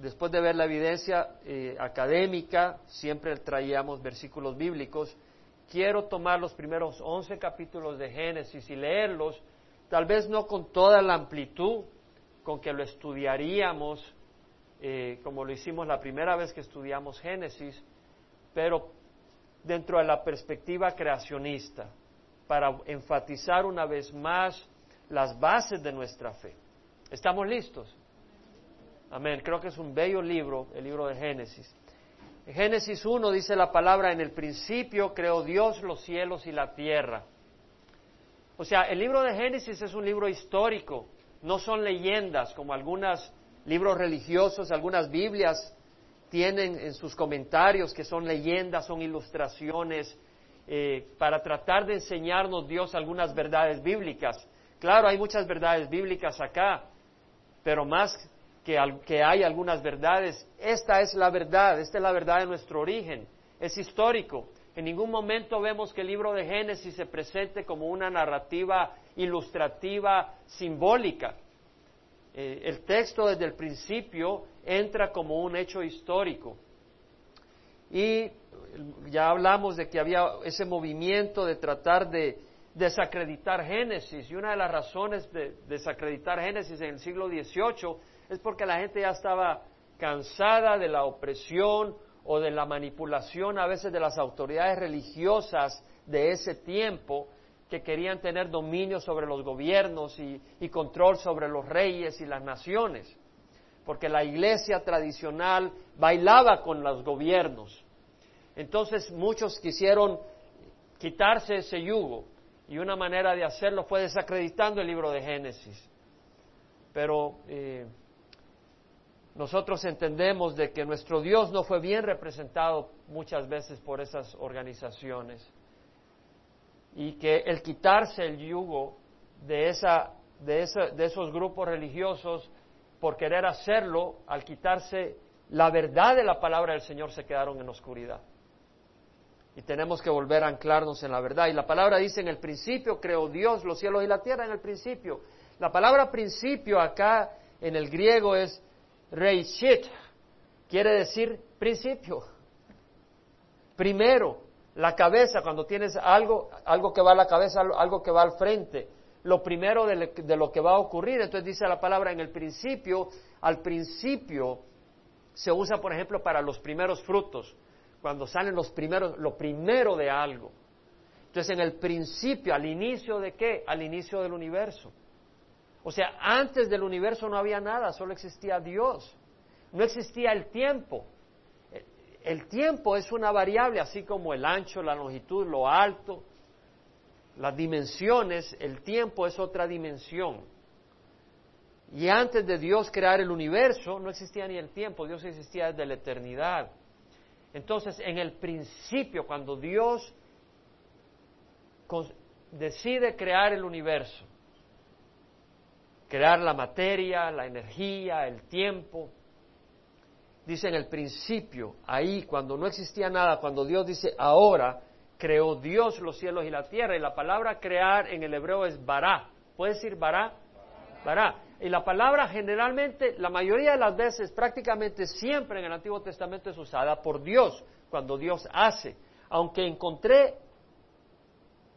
después de ver la evidencia eh, académica, siempre traíamos versículos bíblicos. Quiero tomar los primeros once capítulos de Génesis y leerlos, tal vez no con toda la amplitud con que lo estudiaríamos, eh, como lo hicimos la primera vez que estudiamos Génesis, pero dentro de la perspectiva creacionista, para enfatizar una vez más las bases de nuestra fe. ¿Estamos listos? Amén. Creo que es un bello libro, el libro de Génesis. Génesis 1 dice la palabra, en el principio creó Dios los cielos y la tierra. O sea, el libro de Génesis es un libro histórico, no son leyendas como algunos libros religiosos, algunas Biblias tienen en sus comentarios que son leyendas, son ilustraciones eh, para tratar de enseñarnos Dios algunas verdades bíblicas. Claro, hay muchas verdades bíblicas acá, pero más que, hay algunas verdades, esta es la verdad, esta es la verdad de nuestro origen, es histórico. En ningún momento vemos que el libro de Génesis se presente como una narrativa ilustrativa simbólica. Eh, el texto desde el principio entra como un hecho histórico. Y ya hablamos de que había ese movimiento de tratar de desacreditar Génesis, y una de las razones de desacreditar Génesis en el siglo XVIII es porque la gente ya estaba cansada de la opresión o de la manipulación a veces de las autoridades religiosas de ese tiempo que querían tener dominio sobre los gobiernos y, control sobre los reyes y las naciones, porque la iglesia tradicional bailaba con los gobiernos. Entonces muchos quisieron quitarse ese yugo y una manera de hacerlo fue desacreditando el libro de Génesis. Pero eh, nosotros entendemos de que nuestro Dios no fue bien representado muchas veces por esas organizaciones y que el quitarse el yugo de, esa, de, de esos grupos religiosos por querer hacerlo, al quitarse la verdad de la palabra del Señor, se quedaron en oscuridad. Y tenemos que volver a anclarnos en la verdad. Y la palabra dice, en el principio creó Dios los cielos y la tierra, en el principio. La palabra principio acá en el griego es reishit, quiere decir principio. Primero, la cabeza, cuando tienes algo, algo que va a la cabeza, algo que va al frente, lo primero de, lo que va a ocurrir. Entonces dice la palabra en el principio, al principio se usa, por ejemplo, para los primeros frutos, cuando salen los primeros, lo primero de algo. Entonces, en el principio, al inicio de qué? Al inicio del universo. O sea, antes del universo no había nada, solo existía Dios. No existía el tiempo el tiempo es una variable, así como el ancho, la longitud, lo alto, las dimensiones, el tiempo es otra dimensión. Y antes de Dios crear el universo, no existía ni el tiempo, Dios existía desde la eternidad. Entonces, en el principio, cuando Dios decide crear el universo, crear la materia, la energía, el tiempo, dice en el principio, ahí cuando no existía nada, cuando Dios dice ahora, creó Dios los cielos y la tierra, y la palabra crear en el hebreo es bará. ¿Puede decir bará? Bará. Y la palabra generalmente, la mayoría de las veces, prácticamente siempre en el Antiguo Testamento es usada por Dios, cuando Dios hace. Aunque encontré,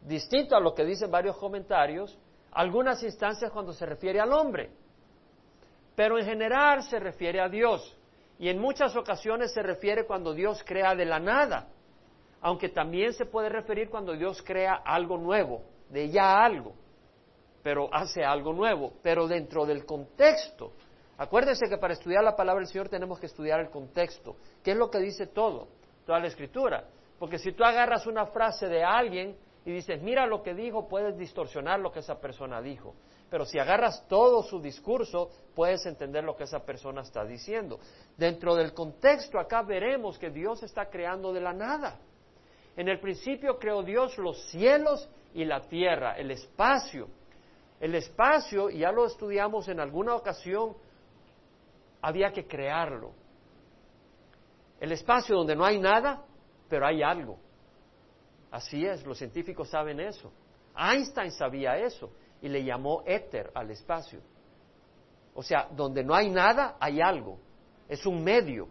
distinto a lo que dicen varios comentarios, algunas instancias cuando se refiere al hombre. Pero en general se refiere a Dios. Y en muchas ocasiones se refiere cuando Dios crea de la nada, aunque también se puede referir cuando Dios crea algo nuevo, de ya algo, pero hace algo nuevo, pero dentro del contexto. Acuérdense que para estudiar la palabra del Señor tenemos que estudiar el contexto, qué es lo que dice todo, toda la escritura. Porque si tú agarras una frase de alguien y dices, mira lo que dijo, puedes distorsionar lo que esa persona dijo. Pero si agarras todo su discurso, puedes entender lo que esa persona está diciendo. Dentro del contexto acá veremos que Dios está creando de la nada. En el principio creó Dios los cielos y la tierra, el espacio. El espacio, y ya lo estudiamos en alguna ocasión, había que crearlo. El espacio donde no hay nada, pero hay algo. Así es, los científicos saben eso. Einstein sabía eso y le llamó éter al espacio. O sea, donde no hay nada, hay algo. es un medio.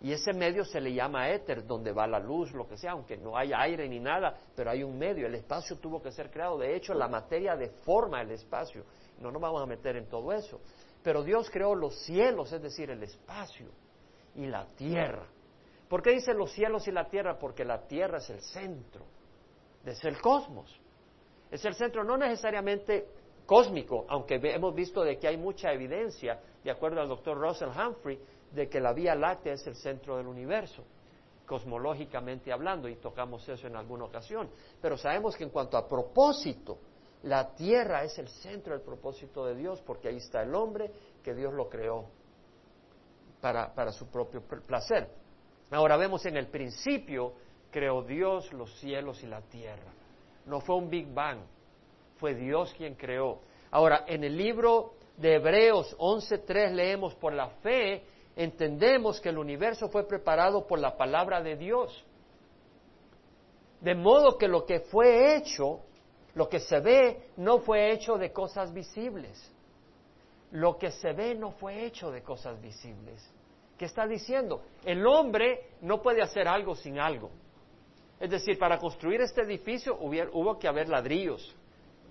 Y ese medio se le llama éter, donde va la luz, lo que sea, aunque no haya aire ni nada, pero hay un medio. El espacio tuvo que ser creado. De hecho, la materia deforma el espacio. No nos vamos a meter en todo eso. Pero Dios creó los cielos, es decir, el espacio y la tierra. ¿Por qué dice los cielos y la tierra? Porque la tierra es el centro, es el cosmos. Es el centro no necesariamente cósmico, aunque hemos visto de que hay mucha evidencia, de acuerdo al doctor Russell Humphrey, de que la Vía Láctea es el centro del universo, cosmológicamente hablando, y tocamos eso en alguna ocasión. Pero sabemos que en cuanto a propósito, la Tierra es el centro del propósito de Dios, porque ahí está el hombre que Dios lo creó para, para su propio placer. Ahora vemos en el principio, creó Dios los cielos y la tierra. No fue un Big Bang, fue Dios quien creó. Ahora, en el libro de Hebreos 11.3 leemos, por la fe entendemos que el universo fue preparado por la palabra de Dios. De modo que lo que fue hecho, lo que se ve, no fue hecho de cosas visibles. Lo que se ve no fue hecho de cosas visibles. ¿Qué está diciendo? El hombre no puede hacer algo sin algo. Es decir, para construir este edificio hubo que haber ladrillos,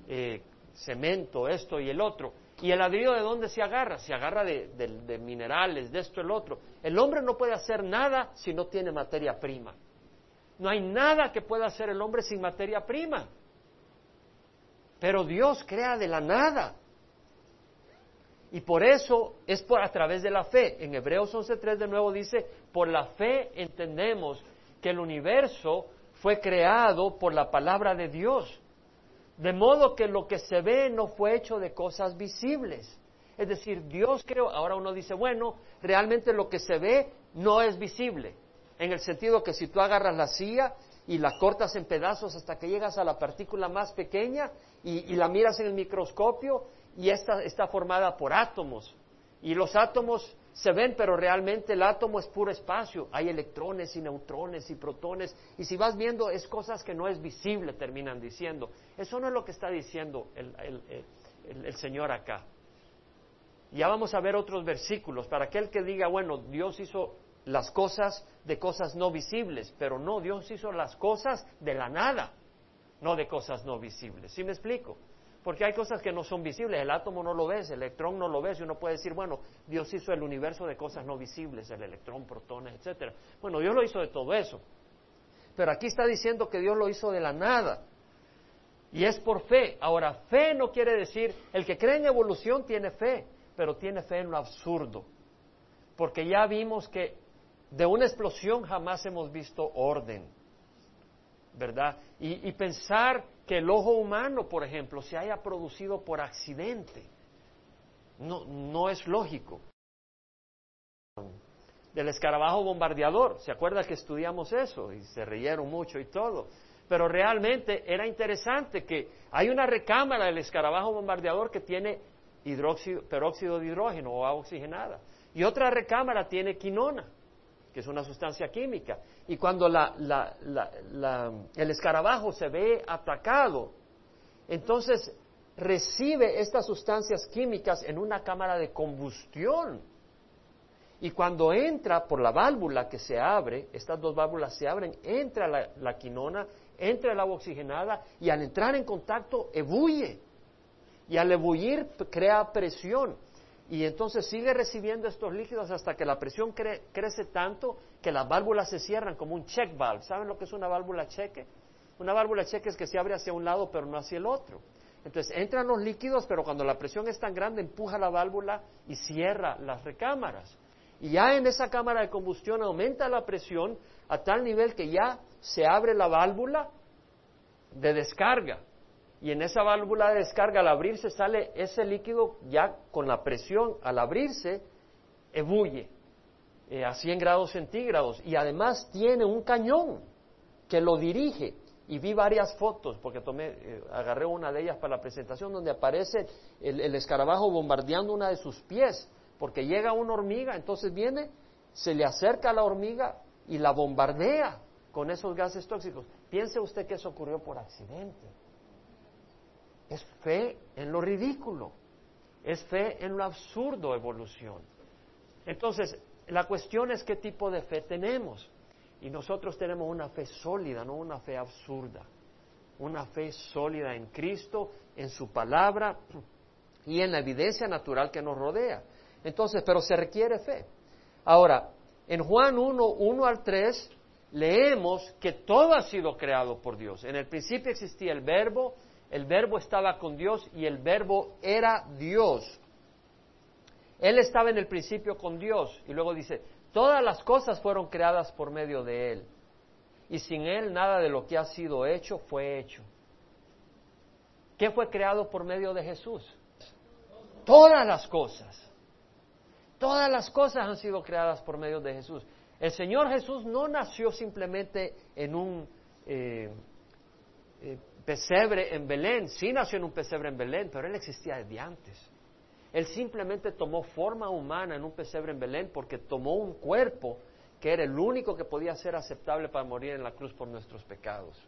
eh, cemento, esto y el otro. ¿Y el ladrillo de dónde se agarra? Se agarra de, de minerales, de esto el otro. El hombre no puede hacer nada si no tiene materia prima. No hay nada que pueda hacer el hombre sin materia prima. Pero Dios crea de la nada. Y por eso es por a través de la fe. En Hebreos 11.3 de nuevo dice, por la fe entendemos que el universo fue creado por la palabra de Dios. De modo que lo que se ve no fue hecho de cosas visibles. Es decir, Dios creó, ahora uno dice, bueno, realmente lo que se ve no es visible. En el sentido que si tú agarras la silla y la cortas en pedazos hasta que llegas a la partícula más pequeña y, y la miras en el microscopio y esta está formada por átomos. Y los átomos se ven, pero realmente el átomo es puro espacio. Hay electrones y neutrones y protones. Y si vas viendo, es cosas que no es visible, terminan diciendo. Eso no es lo que está diciendo el, el, el Señor acá. Ya vamos a ver otros versículos para aquel que diga, bueno, Dios hizo las cosas de cosas no visibles, pero no, Dios hizo las cosas de la nada, no de cosas no visibles. ¿Sí me explico? Porque hay cosas que no son visibles, el átomo no lo ves, el electrón no lo ves, y uno puede decir, bueno, Dios hizo el universo de cosas no visibles, el electrón, protones, etcétera. Bueno, Dios lo hizo de todo eso. Pero aquí está diciendo que Dios lo hizo de la nada. Y es por fe. Ahora, fe no quiere decir, el que cree en evolución tiene fe, pero tiene fe en lo absurdo. Porque ya vimos que de una explosión jamás hemos visto orden. ¿verdad? Y, pensar que el ojo humano, por ejemplo, se haya producido por accidente, no, no es lógico. Del escarabajo bombardeador, ¿se acuerda que estudiamos eso? Y se reyeron mucho y todo. Pero realmente era interesante que hay una recámara del escarabajo bombardeador que tiene peróxido de hidrógeno o agua oxigenada. Y otra recámara tiene quinona que es una sustancia química. Y cuando el escarabajo se ve atacado, entonces recibe estas sustancias químicas en una cámara de combustión. Y cuando entra por la válvula que se abre, estas dos válvulas se abren, entra la, la quinona, entra el agua oxigenada y al entrar en contacto ebulle. Y al ebullir crea presión y entonces sigue recibiendo estos líquidos hasta que la presión crece tanto que las válvulas se cierran como un check valve. ¿Saben lo que es una válvula cheque? Una válvula cheque es que se abre hacia un lado pero no hacia el otro. Entonces entran los líquidos, pero cuando la presión es tan grande empuja la válvula y cierra las recámaras. Y ya en esa cámara de combustión aumenta la presión a tal nivel que ya se abre la válvula de descarga y en esa válvula de descarga al abrirse sale ese líquido ya con la presión, al abrirse, ebulle eh, a 100 grados centígrados y además tiene un cañón que lo dirige. Y vi varias fotos, porque tomé, eh, agarré una de ellas para la presentación, donde aparece el, el escarabajo bombardeando una de sus pies, porque llega una hormiga, entonces viene, se le acerca a la hormiga y la bombardea con esos gases tóxicos. Piense usted que eso ocurrió por accidente. Es fe en lo ridículo. Es fe en lo absurdo evolución. Entonces, la cuestión es qué tipo de fe tenemos. Y nosotros tenemos una fe sólida, no una fe absurda. Una fe sólida en Cristo, en su palabra y en la evidencia natural que nos rodea. Entonces, pero se requiere fe. Ahora, en Juan 1, 1 al 3, leemos que todo ha sido creado por Dios. En el principio existía el verbo, el verbo estaba con Dios y el verbo era Dios. Él estaba en el principio con Dios y luego dice, todas las cosas fueron creadas por medio de Él y sin Él nada de lo que ha sido hecho fue hecho. ¿Qué fue creado por medio de Jesús? Todas las cosas. Todas las cosas han sido creadas por medio de Jesús. El Señor Jesús no nació simplemente en un eh, eh, pesebre en Belén, sí nació en un pesebre en Belén, pero Él existía desde antes. Él simplemente tomó forma humana en un pesebre en Belén porque tomó un cuerpo que era el único que podía ser aceptable para morir en la cruz por nuestros pecados.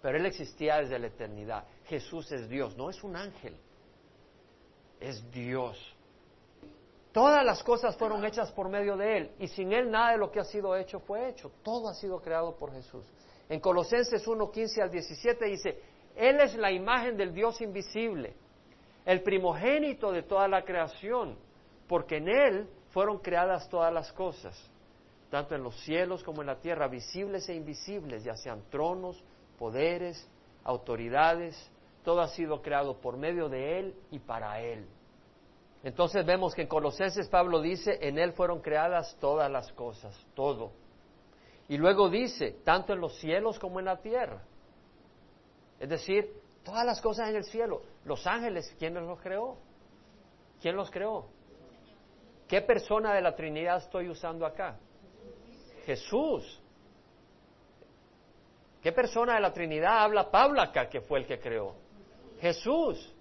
Pero Él existía desde la eternidad. Jesús es Dios, no es un ángel, es Dios. Todas las cosas fueron hechas por medio de Él y sin Él nada de lo que ha sido hecho fue hecho. Todo ha sido creado por Jesús. En Colosenses 1, 15 al 17 dice, Él es la imagen del Dios invisible, el primogénito de toda la creación, porque en Él fueron creadas todas las cosas, tanto en los cielos como en la tierra, visibles e invisibles, ya sean tronos, poderes, autoridades, todo ha sido creado por medio de Él y para Él. Entonces vemos que en Colosenses Pablo dice, en Él fueron creadas todas las cosas, todo. Y luego dice, tanto en los cielos como en la tierra. Es decir, todas las cosas en el cielo. Los ángeles, ¿quién los creó? ¿Quién los creó? ¿Qué persona de la Trinidad estoy usando acá? Jesús. ¿Qué persona de la Trinidad habla Pablo acá que fue el que creó? Jesús.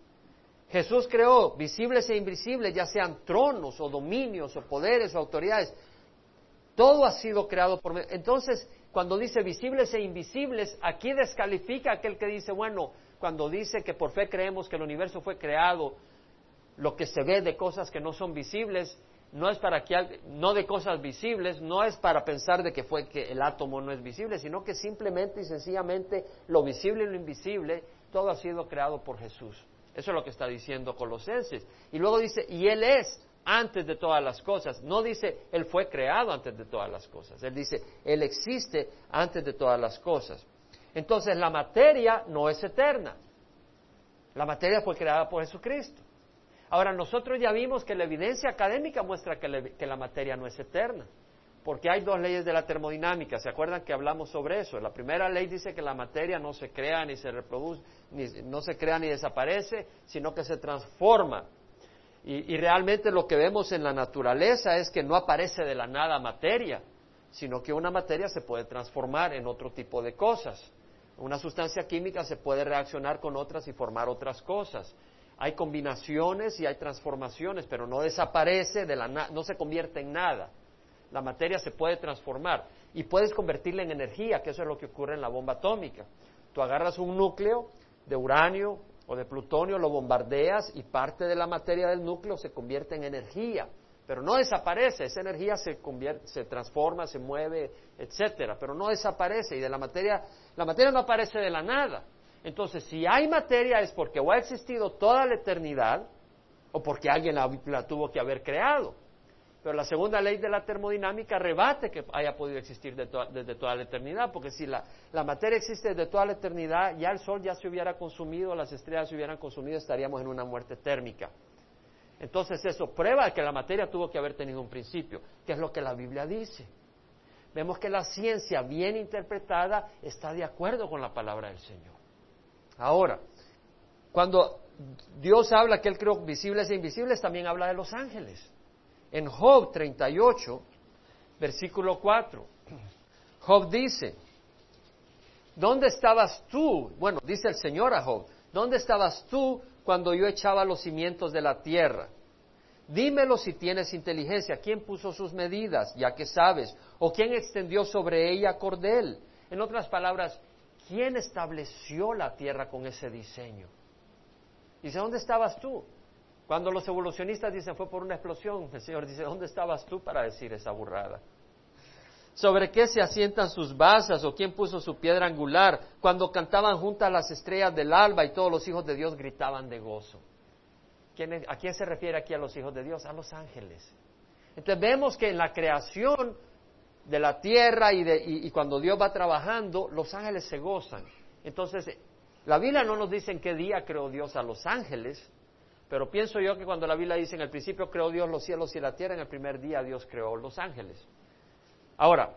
Jesús creó visibles e invisibles, ya sean tronos o dominios o poderes o autoridades. Todo ha sido creado por... Entonces, cuando dice visibles e invisibles, aquí descalifica aquel que dice, bueno, cuando dice que por fe creemos que el universo fue creado, lo que se ve de cosas que no son visibles, no es para que no de cosas visibles, no es para pensar de que fue que el átomo no es visible, sino que simplemente y sencillamente lo visible y lo invisible, todo ha sido creado por Jesús. Eso es lo que está diciendo Colosenses. Y luego dice, y Él es antes de todas las cosas. No dice, Él fue creado antes de todas las cosas. Él dice, Él existe antes de todas las cosas. Entonces la materia no es eterna. La materia fue creada por Jesucristo. Ahora nosotros ya vimos que la evidencia académica muestra que, que la materia no es eterna porque hay dos leyes de la termodinámica. ¿Se acuerdan que hablamos sobre eso? La primera ley dice que la materia no se crea ni se reproduce, ni, no se crea ni desaparece, sino que se transforma. Y, y, realmente lo que vemos en la naturaleza es que no aparece de la nada materia, sino que una materia se puede transformar en otro tipo de cosas. Una sustancia química se puede reaccionar con otras y formar otras cosas. Hay combinaciones y hay transformaciones, pero no desaparece de la no se convierte en nada la materia se puede transformar y puedes convertirla en energía, que eso es lo que ocurre en la bomba atómica. Tú agarras un núcleo de uranio o de plutonio, lo bombardeas y parte de la materia del núcleo se convierte en energía, pero no desaparece, esa energía se, convierte, se transforma, se mueve, etcétera, pero no desaparece y de la materia, la materia no aparece de la nada. Entonces, si hay materia es porque o ha existido toda la eternidad o porque alguien la tuvo que haber creado. Pero la segunda ley de la termodinámica rebate que haya podido existir desde toda la eternidad, porque si la, materia existe desde toda la eternidad, ya el Sol ya se hubiera consumido, las estrellas se hubieran consumido, estaríamos en una muerte térmica. Entonces eso prueba que la materia tuvo que haber tenido un principio, que es lo que la Biblia dice. Vemos que la ciencia bien interpretada está de acuerdo con la palabra del Señor. Ahora, cuando Dios habla que Él creó visibles e invisibles, también habla de los ángeles. En Job 38, versículo 4, Job dice, ¿dónde estabas tú? Bueno, dice el Señor a Job, ¿dónde estabas tú cuando yo echaba los cimientos de la tierra? Dímelo si tienes inteligencia. ¿Quién puso sus medidas, ya que sabes? ¿O quién extendió sobre ella cordel? En otras palabras, ¿quién estableció la tierra con ese diseño? Dice, ¿dónde estabas tú? Cuando los evolucionistas dicen fue por una explosión, el Señor dice, ¿dónde estabas tú para decir esa burrada? ¿Sobre qué se asientan sus basas o quién puso su piedra angular? Cuando cantaban juntas las estrellas del alba y todos los hijos de Dios gritaban de gozo. ¿A quién se refiere aquí a los hijos de Dios? A los ángeles. Entonces vemos que en la creación de la tierra y, y cuando Dios va trabajando, los ángeles se gozan. Entonces, la Biblia no nos dice en qué día creó Dios a los ángeles, pero pienso yo que cuando la Biblia dice en el principio creó Dios los cielos y la tierra, en el primer día Dios creó los ángeles. Ahora,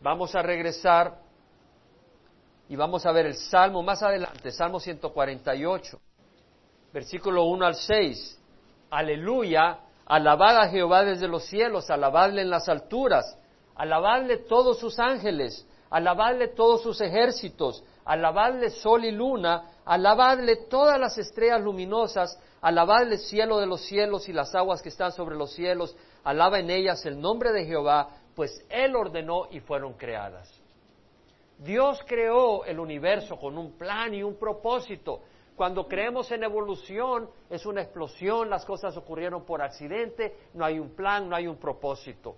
vamos a regresar y vamos a ver el Salmo más adelante, Salmo 148, versículo 1 al 6. Aleluya, alabad a Jehová desde los cielos, alabadle en las alturas, alabadle todos sus ángeles, alabadle todos sus ejércitos, alabadle sol y luna, alabadle todas las estrellas luminosas, alabadle el cielo de los cielos y las aguas que están sobre los cielos, alaba en ellas el nombre de Jehová, pues Él ordenó y fueron creadas. Dios creó el universo con un plan y un propósito. Cuando creemos en evolución es una explosión, las cosas ocurrieron por accidente, no hay un plan, no hay un propósito.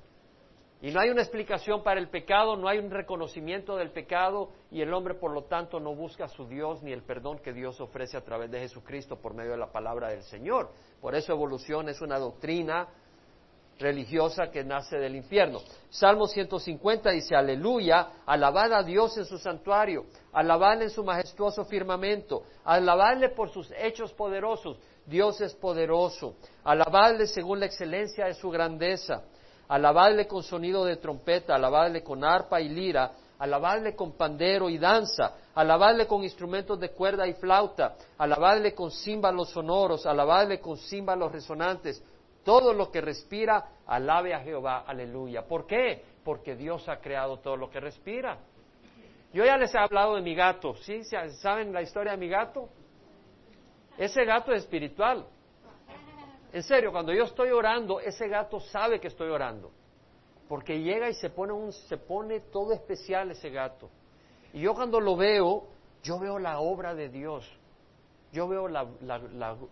Y no hay una explicación para el pecado, no hay un reconocimiento del pecado y el hombre por lo tanto no busca a su Dios ni el perdón que Dios ofrece a través de Jesucristo por medio de la palabra del Señor. Por eso evolución es una doctrina religiosa que nace del infierno. Salmo 150 dice, aleluya, alabad a Dios en su santuario, alabadle en su majestuoso firmamento, alabadle por sus hechos poderosos, Dios es poderoso, alabadle según la excelencia de su grandeza, alabadle con sonido de trompeta, alabadle con arpa y lira, alabadle con pandero y danza, alabadle con instrumentos de cuerda y flauta, alabadle con címbalos sonoros, alabadle con címbalos resonantes, todo lo que respira, alabe a Jehová, aleluya. ¿Por qué? Porque Dios ha creado todo lo que respira. Yo ya les he hablado de mi gato, ¿sí? ¿Saben la historia de mi gato? Ese gato es espiritual. En serio, cuando yo estoy orando, ese gato sabe que estoy orando. Porque llega y se pone, un, se pone todo especial ese gato. Y yo cuando lo veo, yo veo la obra de Dios. Yo veo la,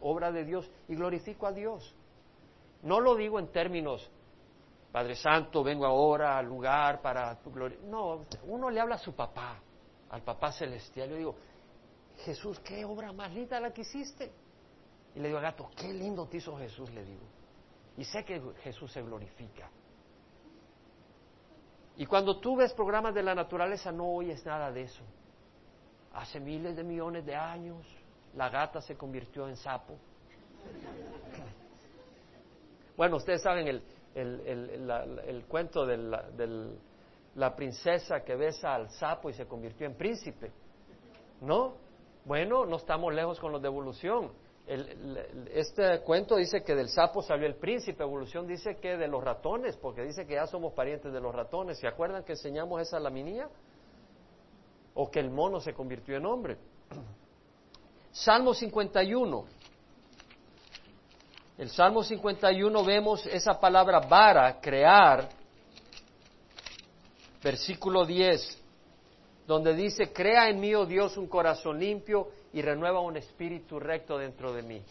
obra de Dios y glorifico a Dios. No lo digo en términos, Padre Santo, vengo ahora al lugar para tu gloria. No, uno le habla a su papá, al papá celestial. Yo digo, Jesús, qué obra más linda la que hiciste. Y le digo al gato, qué lindo te hizo Jesús, le digo. Y sé que Jesús se glorifica. Y cuando tú ves programas de la naturaleza no oyes nada de eso. Hace miles de millones de años la gata se convirtió en sapo. Bueno, ustedes saben el, el, cuento de la, princesa que besa al sapo y se convirtió en príncipe. ¿No? Bueno, no estamos lejos con los de evolución. Este cuento dice que del sapo salió el príncipe, evolución dice que de los ratones, porque dice que ya somos parientes de los ratones. ¿Se acuerdan que enseñamos esa laminía? O que el mono se convirtió en hombre. Salmo 51. El Salmo 51 vemos esa palabra vara, crear, versículo 10, donde dice, crea en mí, oh Dios, un corazón limpio y renueva un espíritu recto dentro de mí.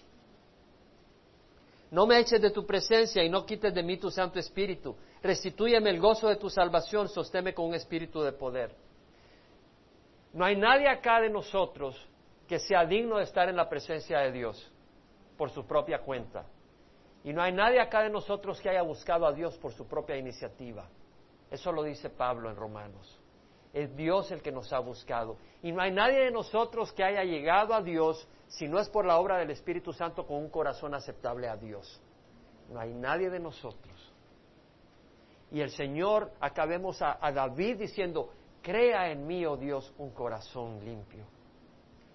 No me eches de tu presencia y no quites de mí tu Santo Espíritu. Restitúyeme el gozo de tu salvación, sostéme con un espíritu de poder. No hay nadie acá de nosotros que sea digno de estar en la presencia de Dios por su propia cuenta. Y no hay nadie acá de nosotros que haya buscado a Dios por su propia iniciativa. Eso lo dice Pablo en Romanos. Es Dios el que nos ha buscado. Y no hay nadie de nosotros que haya llegado a Dios si no es por la obra del Espíritu Santo con un corazón aceptable a Dios. No hay nadie de nosotros. Y el Señor, acá vemos a, a David diciendo, crea en mí, oh Dios, un corazón limpio.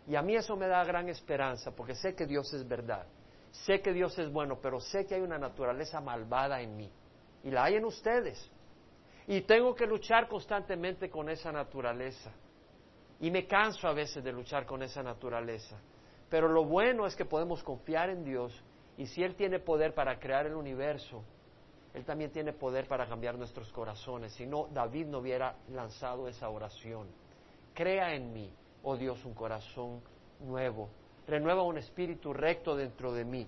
Y a mí eso me da gran esperanza, porque sé que Dios es verdad. Sé que Dios es bueno, pero sé que hay una naturaleza malvada en mí. Y la hay en ustedes. Y tengo que luchar constantemente con esa naturaleza. Y me canso a veces de luchar con esa naturaleza. Pero lo bueno es que podemos confiar en Dios y si Él tiene poder para crear el universo, Él también tiene poder para cambiar nuestros corazones. Si no, David no hubiera lanzado esa oración. Crea en mí, oh Dios, un corazón nuevo renueva un espíritu recto dentro de mí.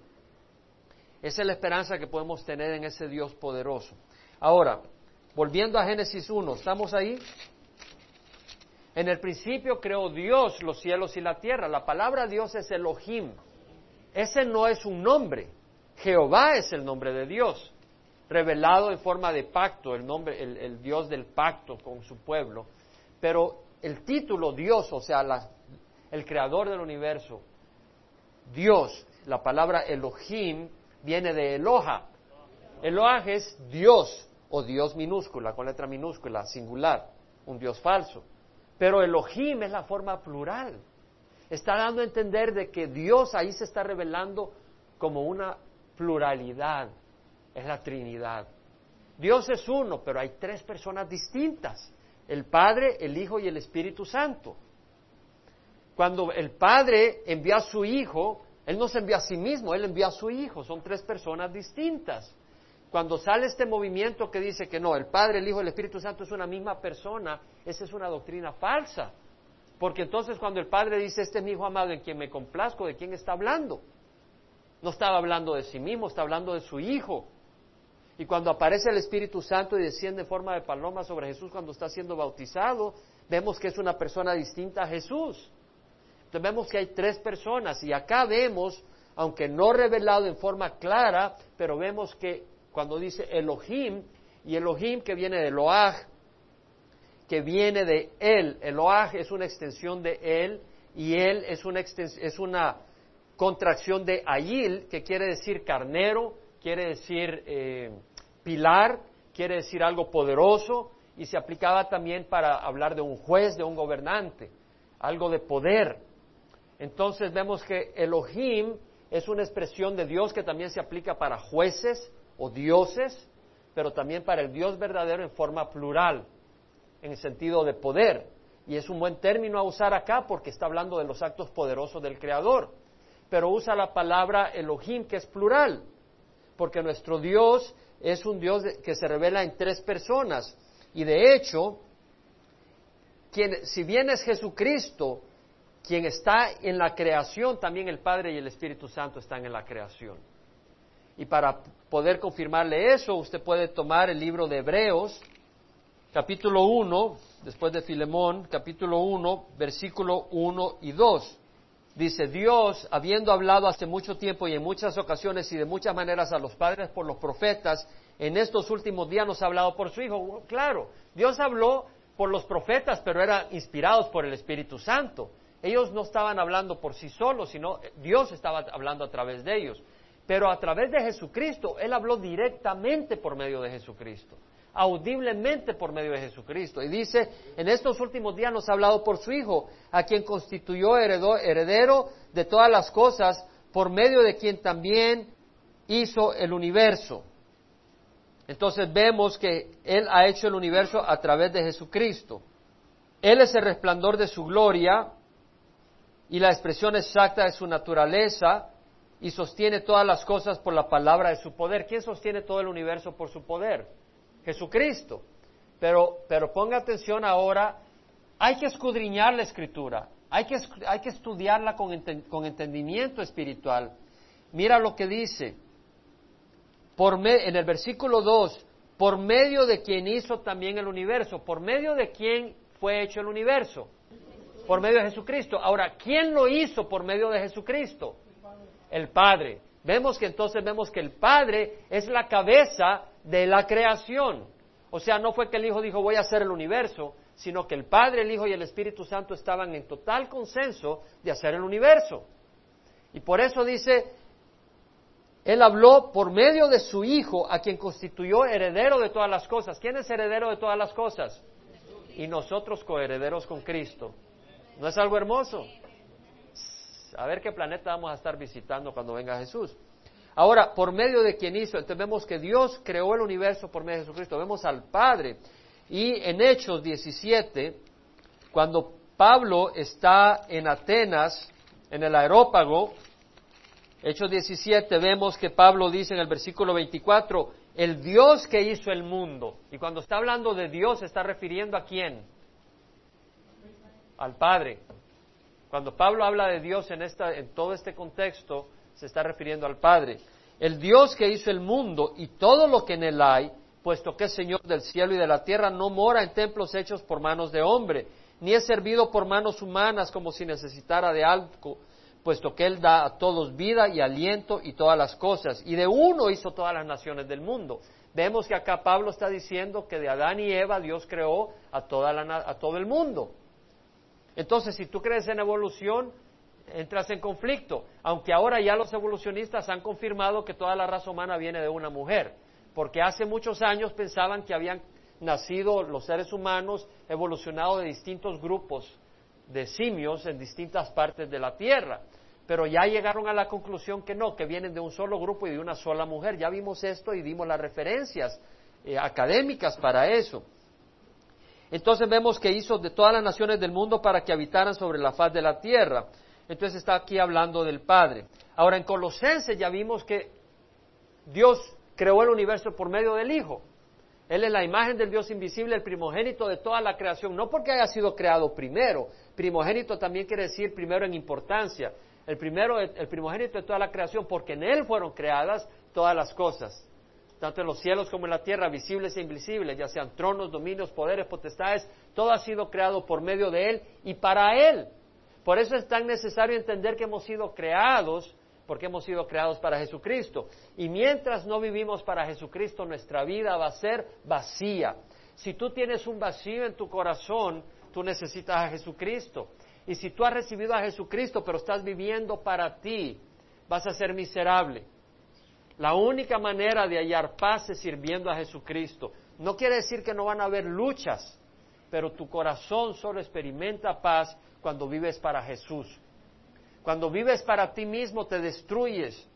Esa es la esperanza que podemos tener en ese Dios poderoso. Ahora, volviendo a Génesis 1, ¿estamos ahí? En el principio creó Dios los cielos y la tierra. La palabra Dios es Elohim. Ese no es un nombre. Jehová es el nombre de Dios, revelado en forma de pacto, el nombre, el, Dios del pacto con su pueblo. Pero el título Dios, o sea, el creador del universo, Dios, la palabra Elohim viene de Eloha. Eloha es Dios o Dios minúscula, con letra minúscula, singular, un Dios falso. Pero Elohim es la forma plural. Está dando a entender de que Dios ahí se está revelando como una pluralidad. Es la Trinidad. Dios es uno, pero hay tres personas distintas. El Padre, el Hijo y el Espíritu Santo. Cuando el Padre envía a su Hijo, Él no se envía a sí mismo, Él envía a su Hijo. Son tres personas distintas. Cuando sale este movimiento que dice que no, el Padre, el Hijo y el Espíritu Santo es una misma persona, esa es una doctrina falsa. Porque entonces cuando el Padre dice, este es mi Hijo amado en quien me complazco, ¿de quién está hablando? No estaba hablando de sí mismo, está hablando de su Hijo. Y cuando aparece el Espíritu Santo y desciende en forma de paloma sobre Jesús cuando está siendo bautizado, vemos que es una persona distinta a Jesús. Entonces vemos que hay tres personas y acá vemos, aunque no revelado en forma clara, pero vemos que cuando dice Elohim, y Elohim que viene de Loaj, que viene de él, Eloaj es una extensión de él, y él es una, es una contracción de Ayil, que quiere decir carnero, quiere decir eh, pilar, quiere decir algo poderoso, y se aplicaba también para hablar de un juez, de un gobernante, algo de poder. Entonces vemos que Elohim es una expresión de Dios que también se aplica para jueces, o dioses, pero también para el Dios verdadero en forma plural, en el sentido de poder. Y es un buen término a usar acá porque está hablando de los actos poderosos del Creador. Pero usa la palabra Elohim, que es plural, porque nuestro Dios es un Dios que se revela en tres personas. Y de hecho, quien, si bien es Jesucristo, quien está en la creación, también el Padre y el Espíritu Santo están en la creación. Y para poder confirmarle eso, usted puede tomar el libro de Hebreos, capítulo 1, después de Filemón, capítulo 1, versículo 1 y 2. Dice, Dios, habiendo hablado hace mucho tiempo y en muchas ocasiones y de muchas maneras a los padres por los profetas, en estos últimos días nos ha hablado por su Hijo. Claro, Dios habló por los profetas, pero eran inspirados por el Espíritu Santo. Ellos no estaban hablando por sí solos, sino Dios estaba hablando a través de ellos. Pero a través de Jesucristo, Él habló directamente por medio de Jesucristo, audiblemente por medio de Jesucristo. Y dice, en estos últimos días nos ha hablado por su Hijo, a quien constituyó heredero de todas las cosas, por medio de quien también hizo el universo. Entonces vemos que Él ha hecho el universo a través de Jesucristo. Él es el resplandor de su gloria y la expresión exacta de su naturaleza y sostiene todas las cosas por la palabra de su poder. ¿Quién sostiene todo el universo por su poder? Jesucristo. Pero, pero ponga atención ahora, hay que escudriñar la escritura, hay que, hay que estudiarla con, entendimiento espiritual. Mira lo que dice por en el versículo 2, por medio de quien hizo también el universo, por medio de quien fue hecho el universo, por medio de Jesucristo. Ahora, ¿quién lo hizo por medio de Jesucristo? El Padre. Vemos que entonces vemos que el Padre es la cabeza de la creación. O sea, no fue que el Hijo dijo voy a hacer el universo, sino que el Padre, el Hijo y el Espíritu Santo estaban en total consenso de hacer el universo. Y por eso dice, Él habló por medio de su Hijo, a quien constituyó heredero de todas las cosas. ¿Quién es heredero de todas las cosas? Y nosotros coherederos con Cristo. ¿No es algo hermoso? A ver qué planeta vamos a estar visitando cuando venga Jesús. Ahora, por medio de quien hizo, entonces vemos que Dios creó el universo por medio de Jesucristo, vemos al Padre. Y en Hechos 17, cuando Pablo está en Atenas, en el aerópago, Hechos 17, vemos que Pablo dice en el versículo 24, el Dios que hizo el mundo. Y cuando está hablando de Dios, está refiriendo a quién? Al Padre. Cuando Pablo habla de Dios en, esta, en todo este contexto, se está refiriendo al Padre. El Dios que hizo el mundo y todo lo que en él hay, puesto que es Señor del cielo y de la tierra, no mora en templos hechos por manos de hombre, ni es servido por manos humanas como si necesitara de algo, puesto que Él da a todos vida y aliento y todas las cosas. Y de uno hizo todas las naciones del mundo. Vemos que acá Pablo está diciendo que de Adán y Eva Dios creó a, toda la, a todo el mundo. Entonces, si tú crees en evolución, entras en conflicto, aunque ahora ya los evolucionistas han confirmado que toda la raza humana viene de una mujer, porque hace muchos años pensaban que habían nacido los seres humanos evolucionados de distintos grupos de simios en distintas partes de la Tierra, pero ya llegaron a la conclusión que no, que vienen de un solo grupo y de una sola mujer. Ya vimos esto y dimos las referencias eh, académicas para eso. Entonces vemos que hizo de todas las naciones del mundo para que habitaran sobre la faz de la tierra. Entonces está aquí hablando del Padre. Ahora en Colosenses ya vimos que Dios creó el universo por medio del Hijo. Él es la imagen del Dios invisible, el primogénito de toda la creación, no porque haya sido creado primero. Primogénito también quiere decir primero en importancia. El primero, el primogénito de toda la creación, porque en Él fueron creadas todas las cosas, tanto en los cielos como en la tierra, visibles e invisibles, ya sean tronos, dominios, poderes, potestades, todo ha sido creado por medio de Él y para Él. Por eso es tan necesario entender que hemos sido creados, porque hemos sido creados para Jesucristo. Y mientras no vivimos para Jesucristo, nuestra vida va a ser vacía. Si tú tienes un vacío en tu corazón, tú necesitas a Jesucristo. Y si tú has recibido a Jesucristo, pero estás viviendo para ti, vas a ser miserable. La única manera de hallar paz es sirviendo a Jesucristo. No quiere decir que no van a haber luchas, pero tu corazón solo experimenta paz cuando vives para Jesús. Cuando vives para ti mismo te destruyes.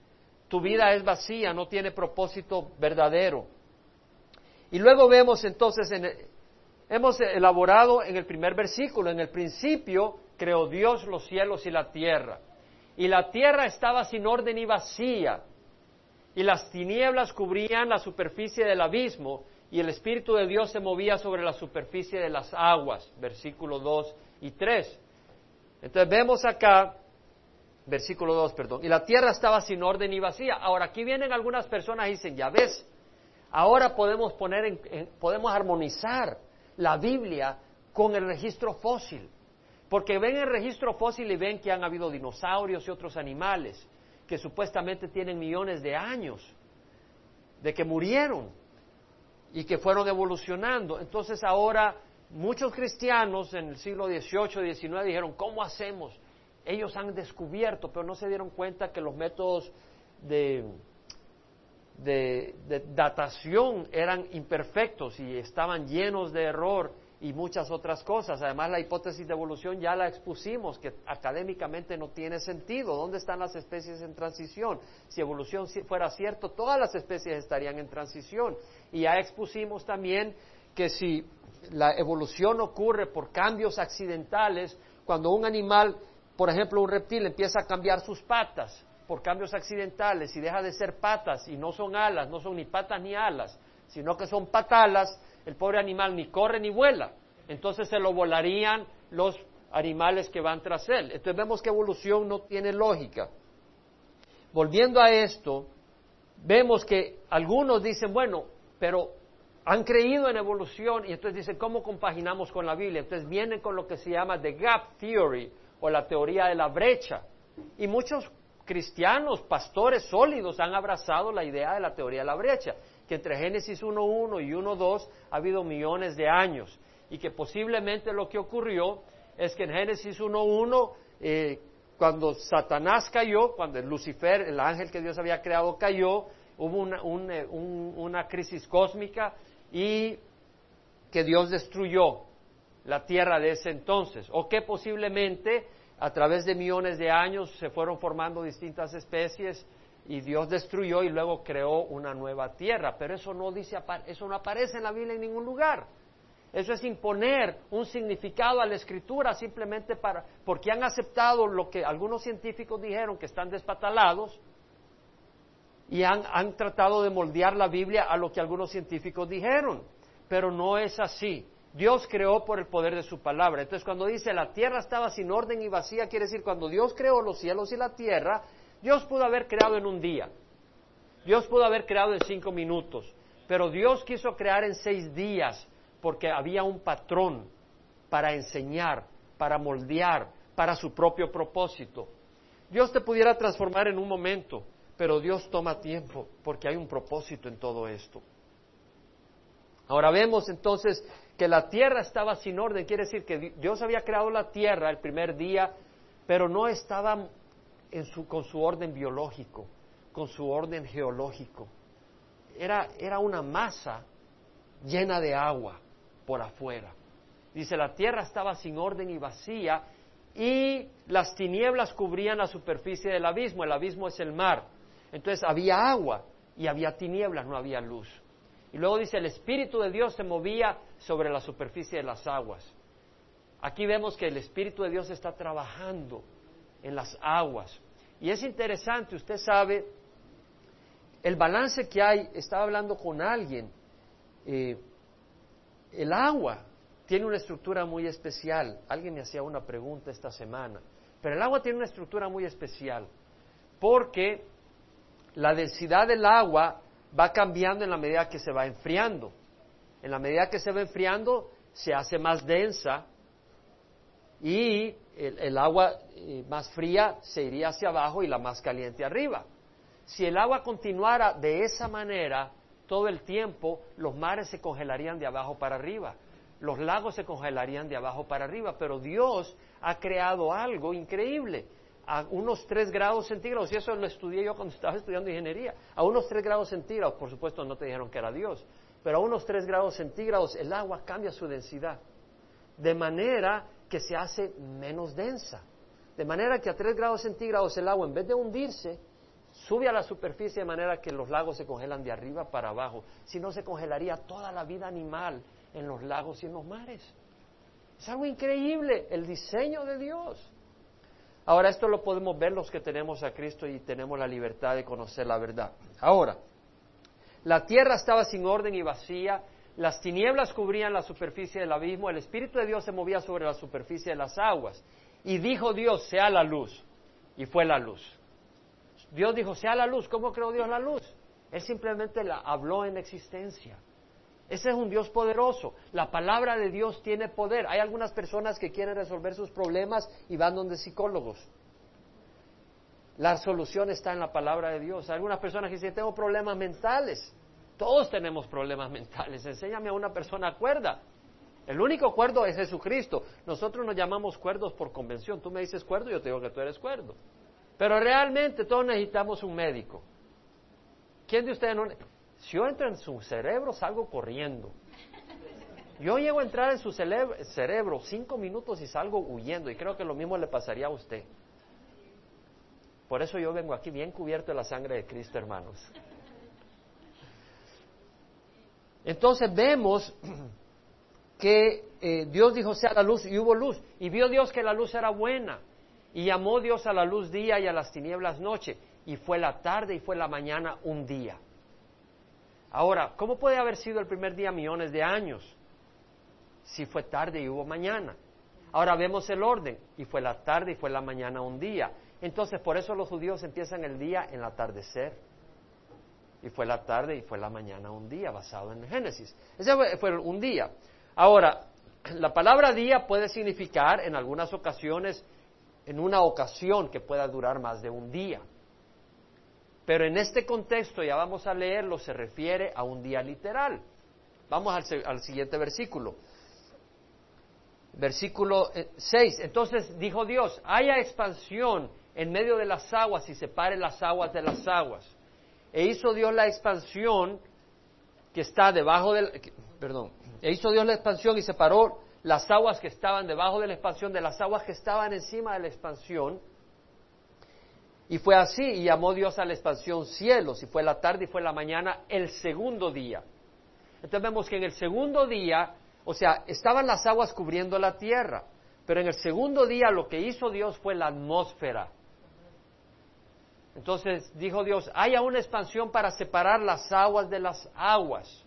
Tu vida es vacía, no tiene propósito verdadero. Y luego vemos entonces, hemos elaborado en el primer versículo, en el principio creó Dios los cielos y la tierra. Y la tierra estaba sin orden y vacía. Y las tinieblas cubrían la superficie del abismo y el Espíritu de Dios se movía sobre la superficie de las aguas. Versículo 2 y 3. Entonces vemos acá, versículo 2, perdón, y la tierra estaba sin orden y vacía. Ahora aquí vienen algunas personas y dicen, ya ves, ahora podemos poner, en, podemos armonizar la Biblia con el registro fósil, porque ven el registro fósil y ven que han habido dinosaurios y otros animales que supuestamente tienen millones de años, de que murieron y que fueron evolucionando. Entonces ahora Muchos cristianos en el siglo XVIII XIX dijeron, ¿cómo hacemos? Ellos han descubierto, pero no se dieron cuenta que los métodos de, datación eran imperfectos y estaban llenos de error y muchas otras cosas. Además, la hipótesis de evolución ya la expusimos, que académicamente no tiene sentido. ¿Dónde están las especies en transición? Si evolución fuera cierto, todas las especies estarían en transición. Y ya expusimos también que si la evolución ocurre por cambios accidentales, cuando un animal, por ejemplo un reptil, empieza a cambiar sus patas por cambios accidentales y deja de ser patas y no son alas, no son ni patas ni alas, sino que son patalas, el pobre animal ni corre ni vuela. Entonces se lo volarían los animales que van tras él. Entonces vemos que evolución no tiene lógica. Volviendo a esto, vemos que algunos dicen, bueno, pero han creído en evolución y entonces dicen, ¿cómo compaginamos con la Biblia? Entonces vienen con lo que se llama the gap theory o la teoría de la brecha. Y muchos cristianos, pastores sólidos, han abrazado la idea de la teoría de la brecha, que entre Génesis 1.1 y 1.2 ha habido millones de años y que posiblemente lo que ocurrió es que en Génesis 1.1, eh, cuando Satanás cayó, cuando Lucifer, el ángel que Dios había creado, cayó, hubo una, eh, una crisis cósmica y que Dios destruyó la tierra de ese entonces, o que posiblemente a través de millones de años se fueron formando distintas especies y Dios destruyó y luego creó una nueva tierra, pero eso no dice eso no aparece en la Biblia en ningún lugar. Eso es imponer un significado a la escritura simplemente para porque han aceptado lo que algunos científicos dijeron que están despatalados y han, tratado de moldear la Biblia a lo que algunos científicos dijeron, pero no es así. Dios creó por el poder de su palabra. Entonces, cuando dice la tierra estaba sin orden y vacía, quiere decir cuando Dios creó los cielos y la tierra, Dios pudo haber creado en un día. Dios pudo haber creado en cinco minutos, pero Dios quiso crear en seis días porque había un patrón para enseñar, para moldear, para su propio propósito. Dios te pudiera transformar en un momento, pero Dios toma tiempo porque hay un propósito en todo esto. Ahora vemos entonces que la tierra estaba sin orden, quiere decir que Dios había creado la tierra el primer día, pero no estaba con su orden biológico, con su orden geológico. Era, era una masa llena de agua por afuera. Dice, la tierra estaba sin orden y vacía y las tinieblas cubrían la superficie del abismo. El abismo es el mar. Entonces había agua y había tinieblas, no había luz. Y luego dice, el Espíritu de Dios se movía sobre la superficie de las aguas. Aquí vemos que el Espíritu de Dios está trabajando en las aguas. Y es interesante, usted sabe, el balance que hay, estaba hablando con alguien, eh, el agua tiene una estructura muy especial. Alguien me hacía una pregunta esta semana, pero el agua tiene una estructura muy especial porque la densidad del agua va cambiando en la medida que se va enfriando. En la medida que se va enfriando, se hace más densa y el, agua eh, más fría se iría hacia abajo y la más caliente arriba. Si el agua continuara de esa manera todo el tiempo, los mares se congelarían de abajo para arriba, los lagos se congelarían de abajo para arriba, pero Dios ha creado algo increíble. A unos 3 grados centígrados, y eso lo estudié yo cuando estaba estudiando ingeniería, a unos 3 grados centígrados, por supuesto no te dijeron que era Dios, pero a unos 3 grados centígrados el agua cambia su densidad, de manera que se hace menos densa, de manera que a 3 grados centígrados el agua en vez de hundirse, sube a la superficie de manera que los lagos se congelan de arriba para abajo, si no se congelaría toda la vida animal en los lagos y en los mares. Es algo increíble el diseño de Dios. Ahora, esto lo podemos ver los que tenemos a Cristo y tenemos la libertad de conocer la verdad. Ahora, la tierra estaba sin orden y vacía, las tinieblas cubrían la superficie del abismo, el Espíritu de Dios se movía sobre la superficie de las aguas. Y dijo Dios, sea la luz. Y fue la luz. Dios dijo, sea la luz. ¿Cómo creó Dios la luz? Él simplemente la habló en existencia. Ese es un Dios poderoso. La palabra de Dios tiene poder. Hay algunas personas que quieren resolver sus problemas y van donde psicólogos. La solución está en la palabra de Dios. Hay algunas personas que dicen, tengo problemas mentales. Todos tenemos problemas mentales. Enséñame a una persona cuerda. El único cuerdo es Jesucristo. Nosotros nos llamamos cuerdos por convención. Tú me dices cuerdo, yo te digo que tú eres cuerdo. Pero realmente todos necesitamos un médico. ¿Quién de ustedes no? Si yo entro en su cerebro, salgo corriendo. Yo llego a entrar en su cerebro cinco minutos y salgo huyendo. Y creo que lo mismo le pasaría a usted. Por eso yo vengo aquí bien cubierto de la sangre de Cristo, hermanos. Entonces vemos que eh, Dios dijo sea la luz y hubo luz. Y vio Dios que la luz era buena. Y llamó Dios a la luz día y a las tinieblas noche. Y fue la tarde y fue la mañana un día. Ahora, ¿cómo puede haber sido el primer día millones de años? Si fue tarde y hubo mañana. Ahora vemos el orden, y fue la tarde y fue la mañana un día. Entonces, por eso los judíos empiezan el día en el atardecer. Y fue la tarde y fue la mañana un día, basado en Génesis. Ese fue un día. Ahora, la palabra día puede significar en algunas ocasiones, en una ocasión que pueda durar más de un día. Pero en este contexto, ya vamos a leerlo, se refiere a un día literal. Vamos al, siguiente versículo. Versículo 6. Eh, Entonces dijo Dios, haya expansión en medio de las aguas y separe las aguas de las aguas. E hizo Dios la expansión que está debajo del... Perdón. E hizo Dios la expansión y separó las aguas que estaban debajo de la expansión de las aguas que estaban encima de la expansión y fue así, y llamó Dios a la expansión cielos, y fue la tarde y fue la mañana el segundo día. Entonces vemos que en el segundo día, o sea, estaban las aguas cubriendo la tierra, pero en el segundo día lo que hizo Dios fue la atmósfera. Entonces dijo Dios, haya una expansión para separar las aguas de las aguas.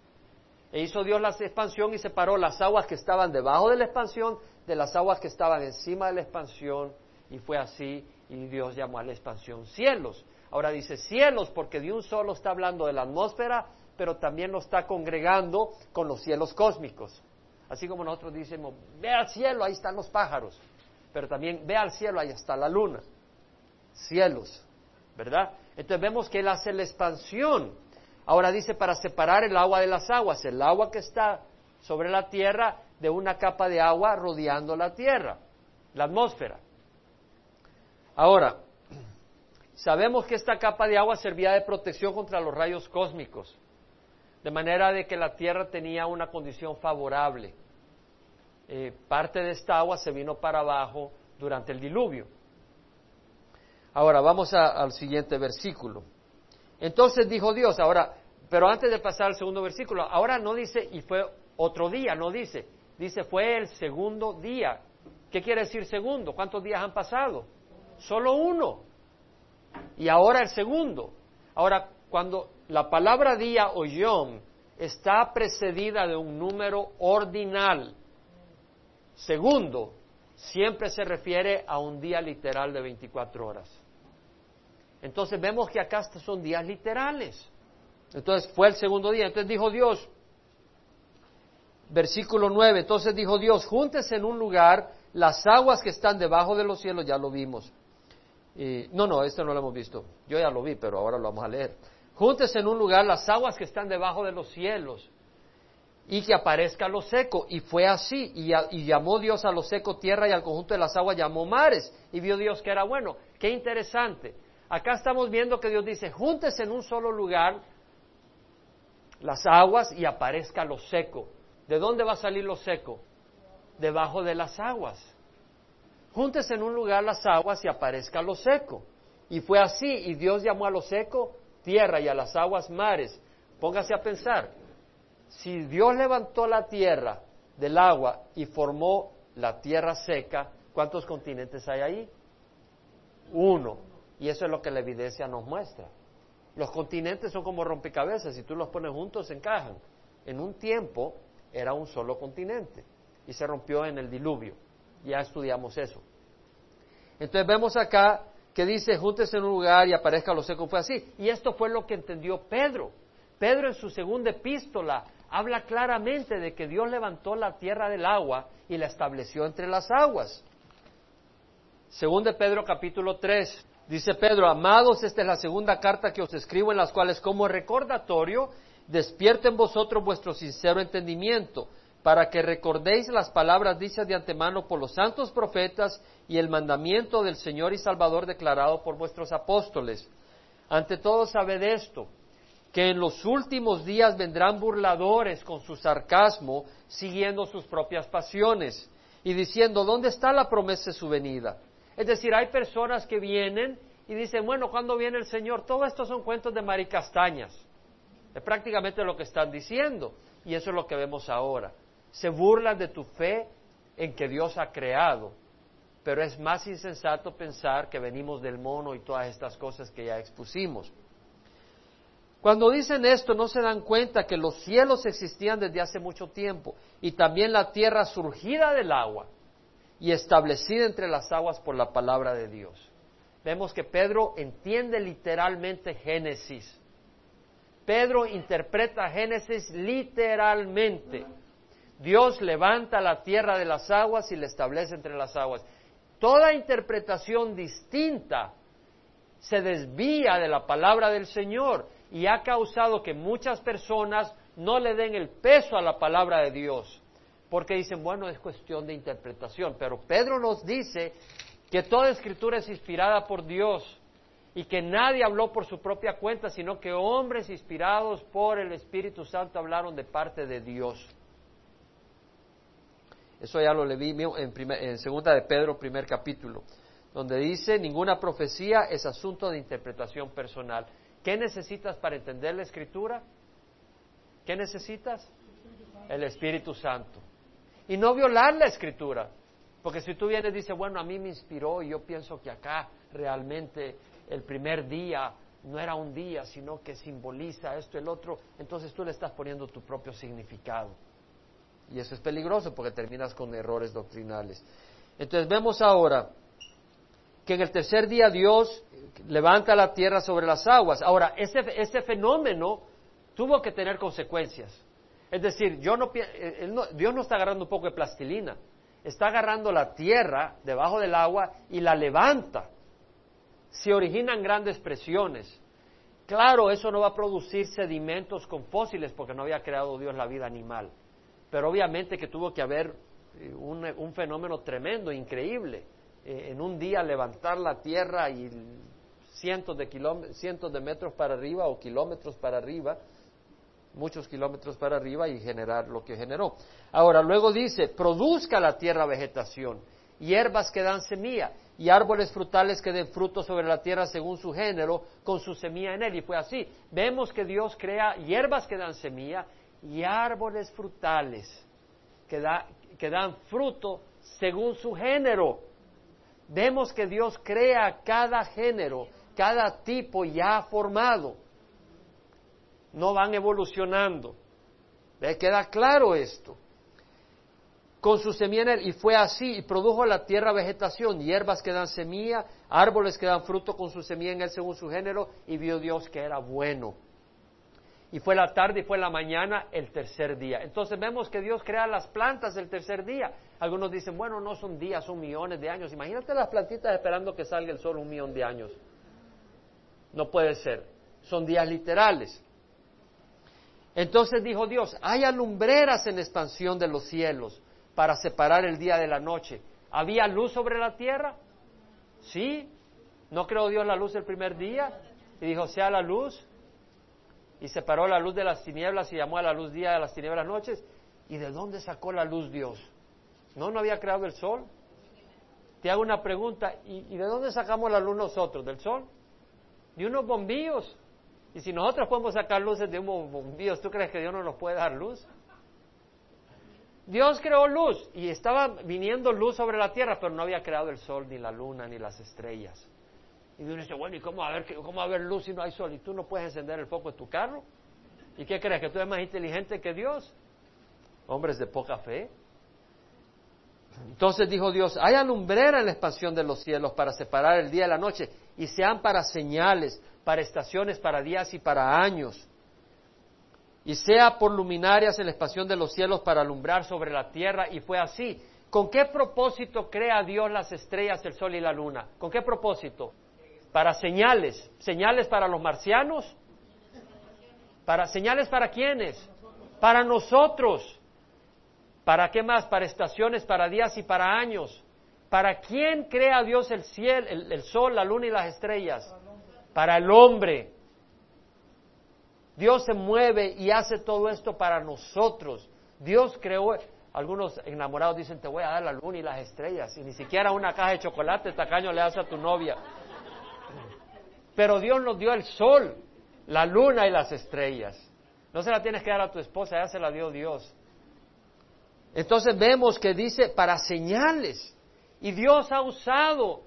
E hizo Dios la expansión y separó las aguas que estaban debajo de la expansión de las aguas que estaban encima de la expansión, y fue así y Dios llamó a la expansión cielos. Ahora dice cielos porque de un solo está hablando de la atmósfera, pero también lo está congregando con los cielos cósmicos. Así como nosotros decimos, ve al cielo, ahí están los pájaros, pero también ve al cielo, ahí está la luna. Cielos, ¿verdad? Entonces vemos que Él hace la expansión. Ahora dice para separar el agua de las aguas, el agua que está sobre la tierra de una capa de agua rodeando la tierra, la atmósfera. Ahora, sabemos que esta capa de agua servía de protección contra los rayos cósmicos, de manera de que la tierra tenía una condición favorable. Eh, parte de esta agua se vino para abajo durante el diluvio. Ahora vamos al siguiente versículo. Entonces dijo Dios, ahora, pero antes de pasar al segundo versículo, ahora no dice y fue otro día, no dice, dice fue el segundo día. ¿Qué quiere decir segundo? ¿Cuántos días han pasado? Solo uno. Y ahora el segundo. Ahora, cuando la palabra día o yom está precedida de un número ordinal, segundo, siempre se refiere a un día literal de 24 horas. Entonces vemos que acá son días literales. Entonces fue el segundo día. Entonces dijo Dios, versículo 9, entonces dijo Dios, júntese en un lugar las aguas que están debajo de los cielos, ya lo vimos. no, no, esto no lo hemos visto. Yo ya lo vi, pero ahora lo vamos a leer. Júntese en un lugar las aguas que están debajo de los cielos y que aparezca lo seco. Y fue así. Y, llamó Dios a lo seco tierra y al conjunto de las aguas llamó mares. Y vio Dios que era bueno. Qué interesante. Acá estamos viendo que Dios dice, júntese en un solo lugar las aguas y aparezca lo seco. ¿De dónde va a salir lo seco? Debajo de las aguas. Júntese en un lugar las aguas y aparezca lo seco. Y fue así, y Dios llamó a lo seco tierra y a las aguas mares. Póngase a pensar, si Dios levantó la tierra del agua y formó la tierra seca, ¿cuántos continentes hay ahí? Uno. Y eso es lo que la evidencia nos muestra. Los continentes son como rompecabezas, si tú los pones juntos se encajan. En un tiempo era un solo continente y se rompió en el diluvio. Ya estudiamos eso. Entonces vemos acá que dice, júntese en un lugar y aparezca lo seco. Fue así. Y esto fue lo que entendió Pedro. Pedro en su segunda epístola habla claramente de que Dios levantó la tierra del agua y la estableció entre las aguas. Según Pedro capítulo 3, Dice Pedro, amados, esta es la segunda carta que os escribo en las cuales como recordatorio despierto en vosotros vuestro sincero entendimiento, para que recordéis las palabras dichas de antemano por los santos profetas y el mandamiento del Señor y Salvador declarado por vuestros apóstoles. Ante todo sabed esto, que en los últimos días vendrán burladores con su sarcasmo, siguiendo sus propias pasiones, y diciendo, ¿dónde está la promesa de su venida? Es decir, hay personas que vienen y dicen, bueno, ¿cuándo viene el Señor? Todo esto son cuentos de maricastañas. Es prácticamente lo que están diciendo. Y eso es lo que vemos ahora. Se burlan de tu fe en que Dios ha creado. Pero es más insensato pensar que venimos del mono y todas estas cosas que ya expusimos. Cuando dicen esto no se dan cuenta que los cielos existían desde hace mucho tiempo y también la tierra surgida del agua y establecida entre las aguas por la palabra de Dios. Vemos que Pedro entiende literalmente Génesis. Pedro interpreta Génesis literalmente. Dios levanta la tierra de las aguas y la establece entre las aguas. Toda interpretación distinta se desvía de la palabra del Señor y ha causado que muchas personas no le den el peso a la palabra de Dios porque dicen, bueno, es cuestión de interpretación, pero Pedro nos dice que toda escritura es inspirada por Dios y que nadie habló por su propia cuenta, sino que hombres inspirados por el Espíritu Santo hablaron de parte de Dios. Eso ya lo leí en, en segunda de Pedro, primer capítulo, donde dice, ninguna profecía es asunto de interpretación personal. ¿Qué necesitas para entender la escritura? ¿Qué necesitas? El Espíritu Santo y no violar la escritura. Porque si tú vienes y dices, bueno, a mí me inspiró y yo pienso que acá realmente el primer día no era un día, sino que simboliza esto y el otro, entonces tú le estás poniendo tu propio significado. Y eso es peligroso porque terminas con errores doctrinales. Entonces vemos ahora que en el tercer día Dios levanta la tierra sobre las aguas. Ahora, ese, ese fenómeno tuvo que tener consecuencias. Es decir, yo eh, no, Dios no está agarrando un poco de plastilina, está agarrando la tierra debajo del agua y la levanta. Se originan grandes presiones. Claro, eso no va a producir sedimentos con fósiles porque no había creado Dios la vida animal, pero obviamente que tuvo que haber eh, un, fenómeno tremendo, increíble, eh, en un día levantar la tierra y cientos de, cientos de metros para arriba o kilómetros para arriba, muchos kilómetros para arriba y generar lo que generó. Ahora, luego dice, produzca la tierra vegetación, hierbas que dan semilla y árboles frutales que den fruto sobre la tierra según su género, con su semilla en él. Y fue así. Vemos que Dios crea hierbas que dan semilla y árboles frutales que, que dan fruto según su género. Vemos que Dios crea cada género cada tipo ya formado. No van evolucionando. ¿Ve? Queda claro esto. Con su semilla y fue así, y produjo la tierra vegetación, hierbas que dan semilla, árboles que dan fruto con su semilla en él según su género, y vio Dios que era bueno. Y fue la tarde y fue la mañana el tercer día. Entonces vemos que Dios crea las plantas el tercer día. Algunos dicen, bueno, no son días, son millones de años. Imagínate las plantitas esperando que salga el sol un millón de años. No puede ser. Son días literales. Entonces dijo Dios, hay alumbreras en expansión de los cielos para separar el día de la noche. ¿Había luz sobre la tierra? Sí. ¿No creó Dios la luz el primer día? Y dijo, sea la luz. Y separó la luz de las tinieblas y llamó a la luz día de las tinieblas noches. ¿Y de dónde sacó la luz Dios? ¿No, no había creado el sol? Te hago una pregunta, ¿y, ¿y de dónde sacamos la luz nosotros? ¿Del sol? de unos bombillos. Y si nosotros podemos sacar luces de unos bombillos, ¿tú crees que Dios no nos puede dar luz? Dios creó luz y estaba viniendo luz sobre la tierra, pero no había creado el sol, ni la luna, ni las estrellas. Y uno dice, bueno, ¿y cómo va, a haber, luz si no hay sol? ¿Y tú no puedes encender el foco de tu carro? ¿Y qué crees? ¿Que tú eres más inteligente que Dios? Hombres de poca fe. Entonces dijo Dios, hay alumbrera en la expansión de los cielos para separar el día de la noche y sean para señales, para estaciones, para días y para años. Y sea por luminarias en la expansión de los cielos para alumbrar sobre la tierra. Y fue así. ¿Con qué propósito crea Dios las estrellas, el sol y la luna? ¿Con qué propósito? Para señales. ¿Señales para los marcianos? ¿Para señales para quiénes? Para nosotros. ¿Para qué más? Para estaciones, para días y para años. ¿Para quién crea Dios el cielo, el, sol, la luna y las estrellas? Para el hombre. Dios se mueve y hace todo esto para nosotros. Dios creó, algunos enamorados dicen, te voy a dar la luna y las estrellas, y ni siquiera una caja de chocolate tacaño le hace a tu novia. Pero Dios nos dio el sol, la luna y las estrellas. No se la tienes que dar a tu esposa, ya se la dio Dios. Entonces vemos que dice para señales. Y Dios ha usado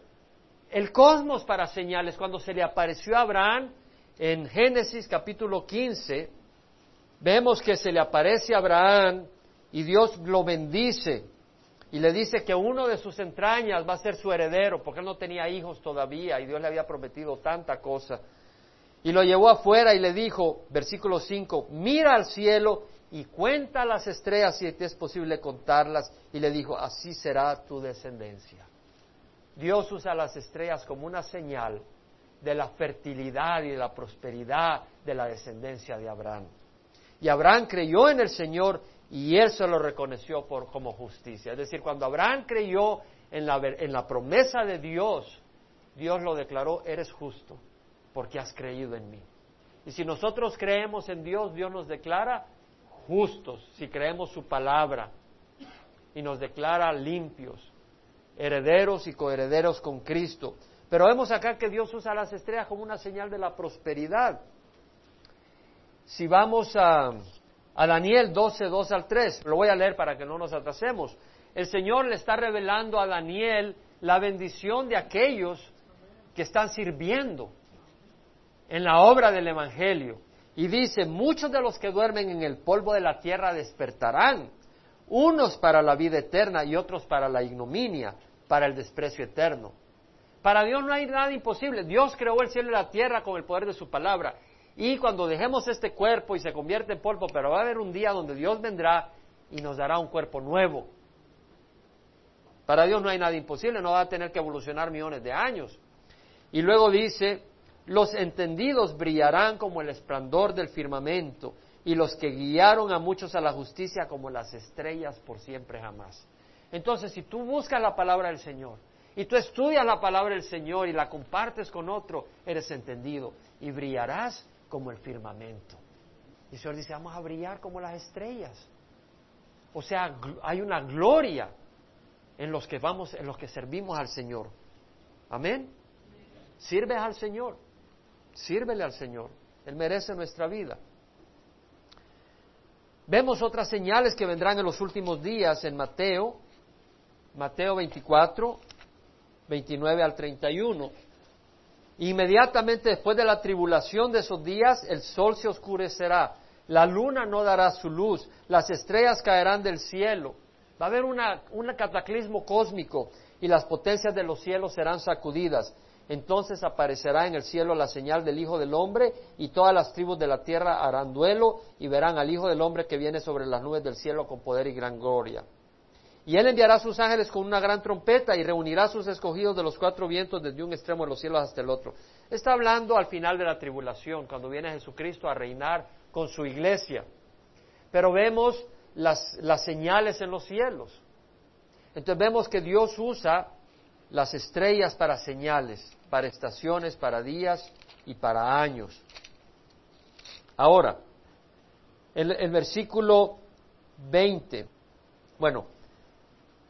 el cosmos para señales. Cuando se le apareció a Abraham en Génesis capítulo 15, vemos que se le aparece a Abraham y Dios lo bendice y le dice que uno de sus entrañas va a ser su heredero, porque él no tenía hijos todavía y Dios le había prometido tanta cosa. Y lo llevó afuera y le dijo, versículo 5, mira al cielo y cuenta las estrellas si es posible contarlas. Y le dijo, así será tu descendencia. Dios usa las estrellas como una señal de la fertilidad y de la prosperidad de la descendencia de Abraham. Y Abraham creyó en el Señor y él se lo reconoció por, como justicia. Es decir, cuando Abraham creyó en la, en la promesa de Dios, Dios lo declaró, eres justo porque has creído en mí. Y si nosotros creemos en Dios, Dios nos declara, justos si creemos su palabra y nos declara limpios, herederos y coherederos con Cristo. Pero vemos acá que Dios usa las estrellas como una señal de la prosperidad. Si vamos a, a Daniel 12, 2 al 3, lo voy a leer para que no nos atrasemos. El Señor le está revelando a Daniel la bendición de aquellos que están sirviendo en la obra del Evangelio. Y dice, muchos de los que duermen en el polvo de la tierra despertarán, unos para la vida eterna y otros para la ignominia, para el desprecio eterno. Para Dios no hay nada imposible. Dios creó el cielo y la tierra con el poder de su palabra. Y cuando dejemos este cuerpo y se convierte en polvo, pero va a haber un día donde Dios vendrá y nos dará un cuerpo nuevo. Para Dios no hay nada imposible, no va a tener que evolucionar millones de años. Y luego dice, los entendidos brillarán como el esplendor del firmamento y los que guiaron a muchos a la justicia como las estrellas por siempre jamás. Entonces, si tú buscas la palabra del Señor y tú estudias la palabra del Señor y la compartes con otro, eres entendido y brillarás como el firmamento. Y el Señor dice, vamos a brillar como las estrellas. O sea, hay una gloria en los que vamos, en los que servimos al Señor. Amén. Sirves al Señor. Sírvele al Señor. Él merece nuestra vida. Vemos otras señales que vendrán en los últimos días en Mateo, Mateo 24, 29 al 31. Inmediatamente después de la tribulación de esos días, el sol se oscurecerá, la luna no dará su luz, las estrellas caerán del cielo. Va a haber un cataclismo cósmico y las potencias de los cielos serán sacudidas. Entonces aparecerá en el cielo la señal del Hijo del Hombre y todas las tribus de la tierra harán duelo y verán al Hijo del Hombre que viene sobre las nubes del cielo con poder y gran gloria. Y él enviará a sus ángeles con una gran trompeta y reunirá a sus escogidos de los cuatro vientos desde un extremo de los cielos hasta el otro. Está hablando al final de la tribulación, cuando viene Jesucristo a reinar con su iglesia. Pero vemos las, señales en los cielos. Entonces vemos que Dios usa las estrellas para señales, para estaciones, para días y para años. Ahora, el, el versículo 20, bueno,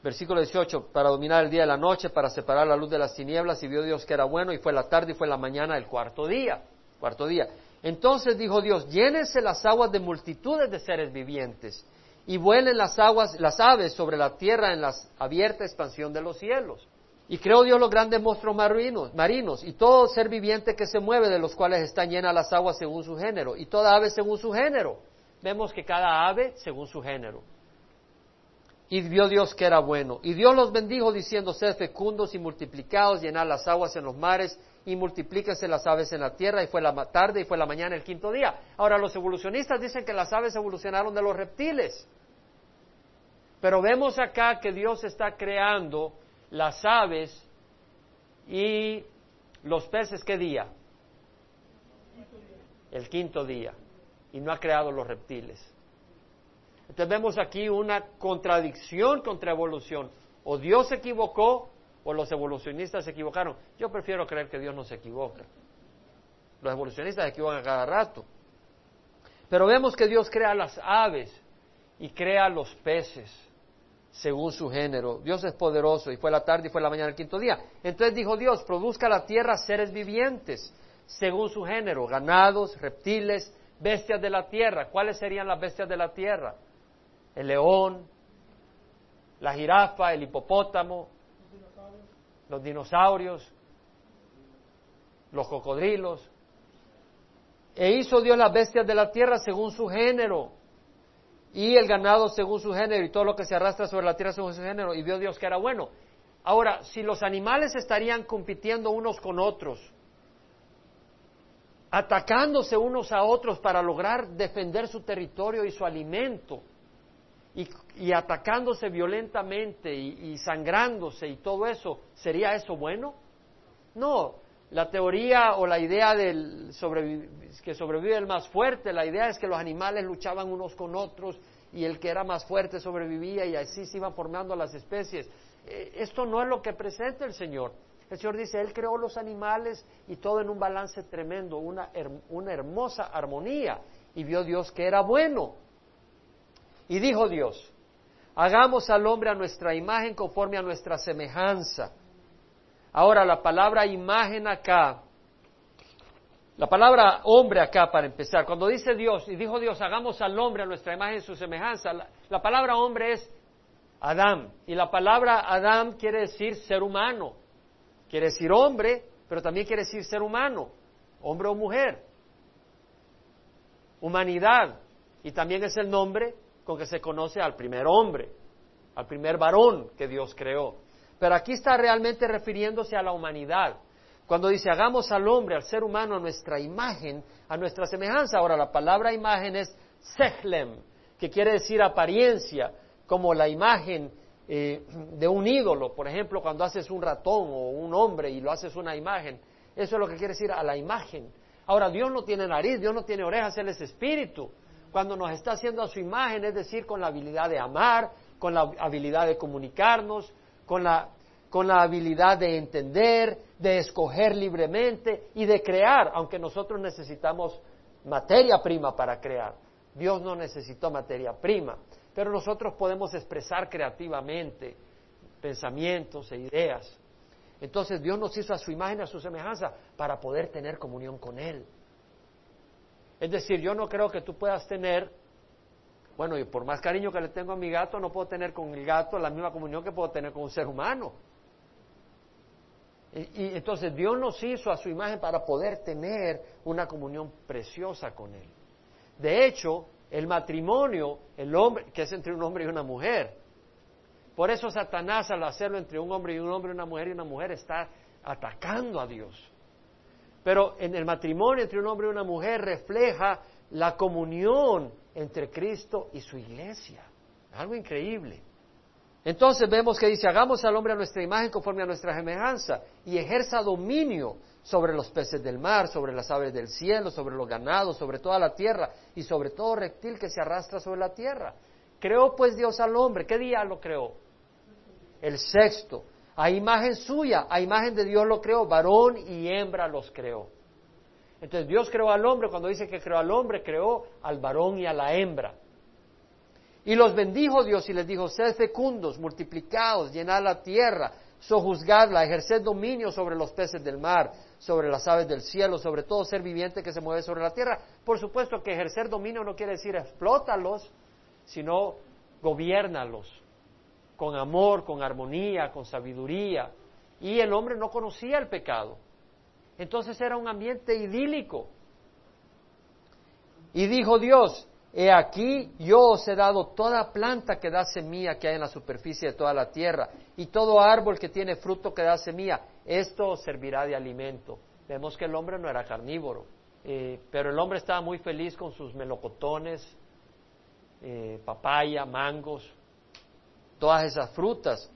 versículo 18, para dominar el día y la noche, para separar la luz de las tinieblas, y vio Dios que era bueno, y fue la tarde y fue la mañana el cuarto día, cuarto día. Entonces dijo Dios, llénense las aguas de multitudes de seres vivientes, y vuelen las aguas, las aves sobre la tierra en la abierta expansión de los cielos. Y creó Dios los grandes monstruos marinos, marinos, y todo ser viviente que se mueve, de los cuales están llenas las aguas según su género, y toda ave según su género. Vemos que cada ave según su género. Y vio Dios que era bueno. Y Dios los bendijo diciendo, sed fecundos y multiplicados, llenad las aguas en los mares y multiplíquense las aves en la tierra. Y fue la tarde y fue la mañana el quinto día. Ahora los evolucionistas dicen que las aves evolucionaron de los reptiles. Pero vemos acá que Dios está creando las aves y los peces, ¿qué día? El quinto día. Y no ha creado los reptiles. Entonces vemos aquí una contradicción contra evolución. O Dios se equivocó o los evolucionistas se equivocaron. Yo prefiero creer que Dios no se equivoca. Los evolucionistas se equivocan cada rato. Pero vemos que Dios crea las aves y crea los peces según su género. Dios es poderoso y fue la tarde y fue la mañana el quinto día. Entonces dijo Dios, produzca la tierra seres vivientes según su género, ganados, reptiles, bestias de la tierra. ¿Cuáles serían las bestias de la tierra? El león, la jirafa, el hipopótamo, los dinosaurios, los cocodrilos. E hizo Dios las bestias de la tierra según su género y el ganado según su género y todo lo que se arrastra sobre la tierra según su género, y vio Dios que era bueno. Ahora, si los animales estarían compitiendo unos con otros, atacándose unos a otros para lograr defender su territorio y su alimento, y, atacándose violentamente y, y sangrándose y todo eso, ¿sería eso bueno? No, la teoría o la idea del que sobrevive el más fuerte, la idea es que los animales luchaban unos con otros y el que era más fuerte sobrevivía y así se iban formando las especies. Eh, esto no es lo que presenta el Señor. El Señor dice, Él creó los animales y todo en un balance tremendo, una, una hermosa armonía. Y vio Dios que era bueno. Y dijo Dios, hagamos al hombre a nuestra imagen conforme a nuestra semejanza. Ahora, la palabra imagen acá, la palabra hombre acá para empezar, cuando dice Dios, y dijo Dios, hagamos al hombre a nuestra imagen su semejanza, la, palabra hombre es Adán, y la palabra Adán quiere decir ser humano, quiere decir hombre, pero también quiere decir ser humano, hombre o mujer, humanidad, y también es el nombre con que se conoce al primer hombre, al primer varón que Dios creó. Pero aquí está realmente refiriéndose a la humanidad. Cuando dice hagamos al hombre, al ser humano, a nuestra imagen, a nuestra semejanza. Ahora, la palabra imagen es sechlem, que quiere decir apariencia, como la imagen eh, de un ídolo. Por ejemplo, cuando haces un ratón o un hombre y lo haces una imagen, eso es lo que quiere decir a la imagen. Ahora, Dios no tiene nariz, Dios no tiene orejas, Él es espíritu. Cuando nos está haciendo a su imagen, es decir, con la habilidad de amar, con la habilidad de comunicarnos, con la, con la habilidad de entender, de escoger libremente y de crear, aunque nosotros necesitamos materia prima para crear. Dios no necesitó materia prima, pero nosotros podemos expresar creativamente pensamientos e ideas. Entonces Dios nos hizo a su imagen, a su semejanza, para poder tener comunión con Él. Es decir, yo no creo que tú puedas tener, bueno, y por más cariño que le tengo a mi gato, no puedo tener con el gato la misma comunión que puedo tener con un ser humano. Y, entonces Dios nos hizo a su imagen para poder tener una comunión preciosa con Él. De hecho, el matrimonio, el hombre, que es entre un hombre y una mujer, por eso Satanás al hacerlo entre un hombre y un hombre, una mujer y una mujer, está atacando a Dios. Pero en el matrimonio entre un hombre y una mujer refleja la comunión entre Cristo y su iglesia. Algo increíble. Entonces vemos que dice, hagamos al hombre a nuestra imagen conforme a nuestra semejanza y ejerza dominio sobre los peces del mar, sobre las aves del cielo, sobre los ganados, sobre toda la tierra y sobre todo reptil que se arrastra sobre la tierra. Creó pues Dios al hombre. ¿Qué día lo creó? El sexto. A imagen suya, a imagen de Dios lo creó, varón y hembra los creó. Entonces Dios creó al hombre, cuando dice que creó al hombre, creó al varón y a la hembra. Y los bendijo Dios y les dijo, sed fecundos, multiplicados, llenad la tierra, sojuzgadla, ejerced dominio sobre los peces del mar, sobre las aves del cielo, sobre todo ser viviente que se mueve sobre la tierra. Por supuesto que ejercer dominio no quiere decir explótalos, sino gobiérnalos con amor, con armonía, con sabiduría. Y el hombre no conocía el pecado. Entonces era un ambiente idílico. Y dijo Dios, he aquí yo os he dado toda planta que da semilla que hay en la superficie de toda la tierra, y todo árbol que tiene fruto que da semilla, esto os servirá de alimento. Vemos que el hombre no era carnívoro, eh, pero el hombre estaba muy feliz con sus melocotones, eh, papaya, mangos, todas esas frutas.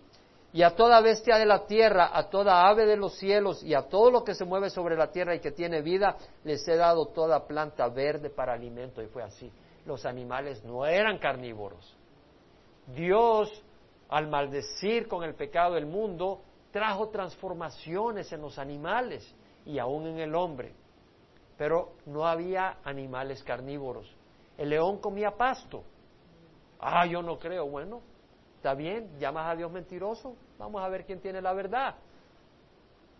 Y a toda bestia de la tierra, a toda ave de los cielos y a todo lo que se mueve sobre la tierra y que tiene vida, les he dado toda planta verde para alimento. Y fue así. Los animales no eran carnívoros. Dios, al maldecir con el pecado del mundo, trajo transformaciones en los animales y aún en el hombre. Pero no había animales carnívoros. El león comía pasto, Ah, yo no creo. Bueno, está bien, llamas a Dios mentiroso, vamos a ver quién tiene la verdad.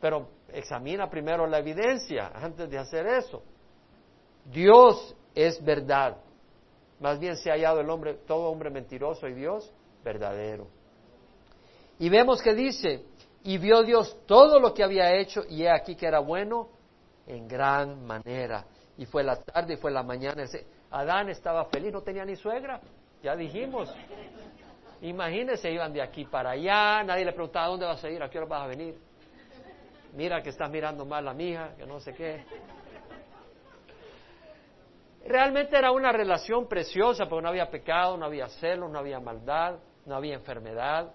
Pero examina primero la evidencia antes de hacer eso. Dios es verdad. Más bien se ha hallado el hombre, todo hombre mentiroso y Dios verdadero. Y vemos que dice, y vio Dios todo lo que había hecho y he aquí que era bueno en gran manera. Y fue la tarde y fue la mañana. Adán estaba feliz, no tenía ni suegra. Ya dijimos. Imagínense, iban de aquí para allá, nadie le preguntaba dónde vas a ir, a qué hora vas a venir. Mira que estás mirando mal a mi hija, que no sé qué. Realmente era una relación preciosa, porque no había pecado, no había celos, no había maldad, no había enfermedad,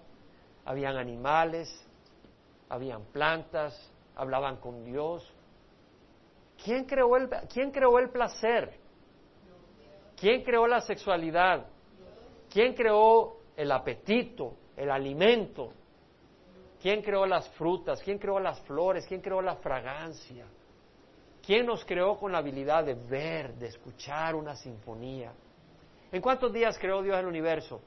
habían animales, habían plantas, hablaban con Dios. ¿Quién creó el, quién creó el placer? ¿Quién creó la sexualidad? ¿Quién creó el apetito, el alimento? ¿Quién creó las frutas? ¿Quién creó las flores? ¿Quién creó la fragancia? ¿Quién nos creó con la habilidad de ver, de escuchar una sinfonía? ¿En cuántos días creó Dios el universo?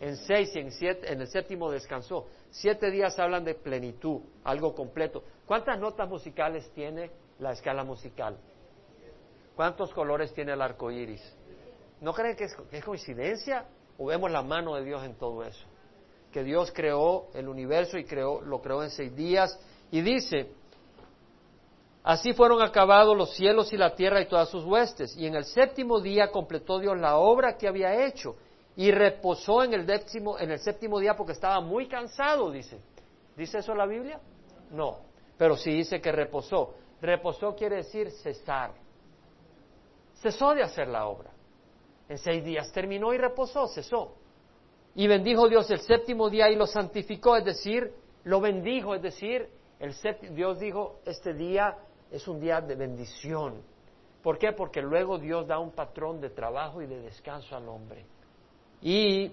En seis y en siete, en el séptimo descansó. Siete días hablan de plenitud, algo completo. ¿Cuántas notas musicales tiene la escala musical? ¿Cuántos colores tiene el arco iris? ¿No creen que es coincidencia? Vemos la mano de Dios en todo eso. Que Dios creó el universo y creó, lo creó en seis días. Y dice, así fueron acabados los cielos y la tierra y todas sus huestes. Y en el séptimo día completó Dios la obra que había hecho. Y reposó en el, décimo, en el séptimo día porque estaba muy cansado, dice. ¿Dice eso la Biblia? No, pero sí dice que reposó. Reposó quiere decir cesar. Cesó de hacer la obra. En seis días terminó y reposó, cesó. Y bendijo Dios el séptimo día y lo santificó, es decir, lo bendijo, es decir, el Dios dijo, este día es un día de bendición. ¿Por qué? Porque luego Dios da un patrón de trabajo y de descanso al hombre. Y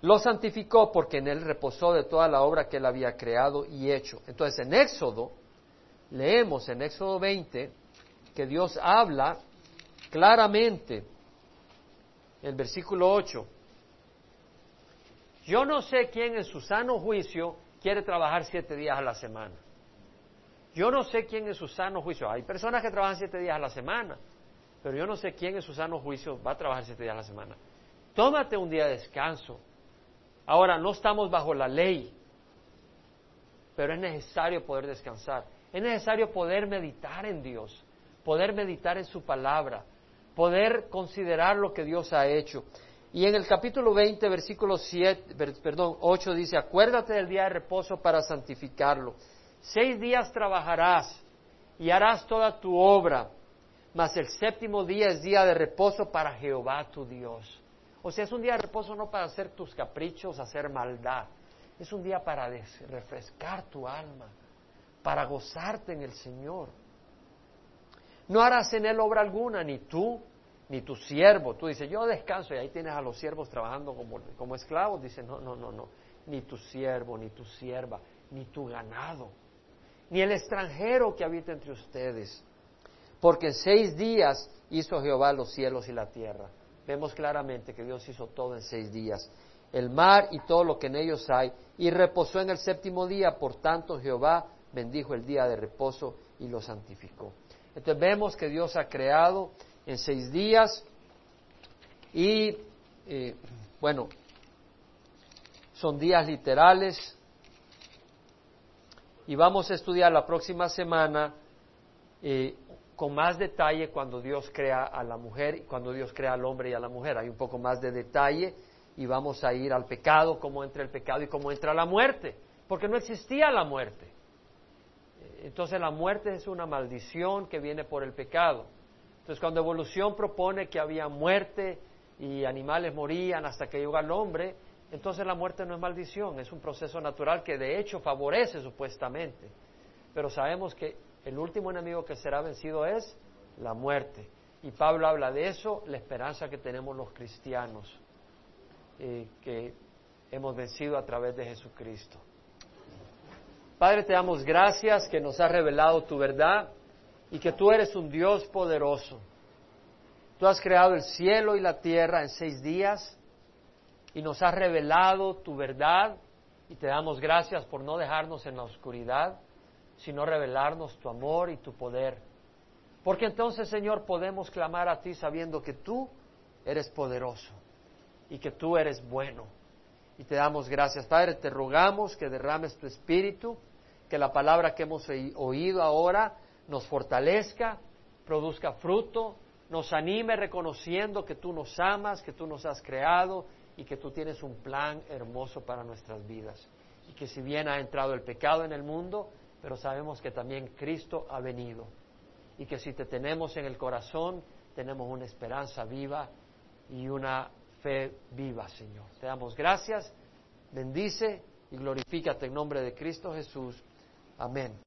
lo santificó porque en él reposó de toda la obra que él había creado y hecho. Entonces, en Éxodo, leemos en Éxodo 20 que Dios habla claramente, el versículo 8, yo no sé quién en su sano juicio quiere trabajar siete días a la semana. Yo no sé quién en su sano juicio, hay personas que trabajan siete días a la semana, pero yo no sé quién en su sano juicio va a trabajar siete días a la semana. Tómate un día de descanso. Ahora, no estamos bajo la ley, pero es necesario poder descansar. Es necesario poder meditar en Dios, poder meditar en su palabra, poder considerar lo que Dios ha hecho. Y en el capítulo 20, versículo 7, perdón, 8 dice, acuérdate del día de reposo para santificarlo. Seis días trabajarás y harás toda tu obra, mas el séptimo día es día de reposo para Jehová tu Dios. O sea, es un día de reposo no para hacer tus caprichos, hacer maldad. Es un día para refrescar tu alma, para gozarte en el Señor. No harás en él obra alguna, ni tú, ni tu siervo. Tú dices, yo descanso y ahí tienes a los siervos trabajando como, esclavos. Dice, no, no, no, no. Ni tu siervo, ni tu sierva, ni tu ganado ni el extranjero que habita entre ustedes. Porque en seis días hizo Jehová los cielos y la tierra. Vemos claramente que Dios hizo todo en seis días, el mar y todo lo que en ellos hay, y reposó en el séptimo día. Por tanto, Jehová bendijo el día de reposo y lo santificó. Entonces vemos que Dios ha creado en seis días y, eh, bueno, son días literales, y vamos a estudiar la próxima semana eh, con más detalle cuando Dios crea a la mujer y cuando Dios crea al hombre y a la mujer. Hay un poco más de detalle y vamos a ir al pecado, cómo entra el pecado y cómo entra la muerte, porque no existía la muerte. Entonces la muerte es una maldición que viene por el pecado. Entonces cuando evolución propone que había muerte y animales morían hasta que llegó al hombre, entonces la muerte no es maldición, es un proceso natural que de hecho favorece supuestamente. Pero sabemos que el último enemigo que será vencido es la muerte. Y Pablo habla de eso, la esperanza que tenemos los cristianos, eh, que hemos vencido a través de Jesucristo. Padre, te damos gracias que nos has revelado tu verdad y que tú eres un Dios poderoso. Tú has creado el cielo y la tierra en seis días y nos has revelado tu verdad y te damos gracias por no dejarnos en la oscuridad, sino revelarnos tu amor y tu poder. Porque entonces, Señor, podemos clamar a ti sabiendo que tú eres poderoso y que tú eres bueno. Y te damos gracias, Padre, te rogamos que derrames tu espíritu, que la palabra que hemos oído ahora nos fortalezca, produzca fruto, nos anime reconociendo que tú nos amas, que tú nos has creado y que tú tienes un plan hermoso para nuestras vidas. Y que si bien ha entrado el pecado en el mundo, pero sabemos que también Cristo ha venido. Y que si te tenemos en el corazón, tenemos una esperanza viva y una fe viva, Señor. Te damos gracias, bendice y glorifícate en nombre de Cristo Jesús. Amén.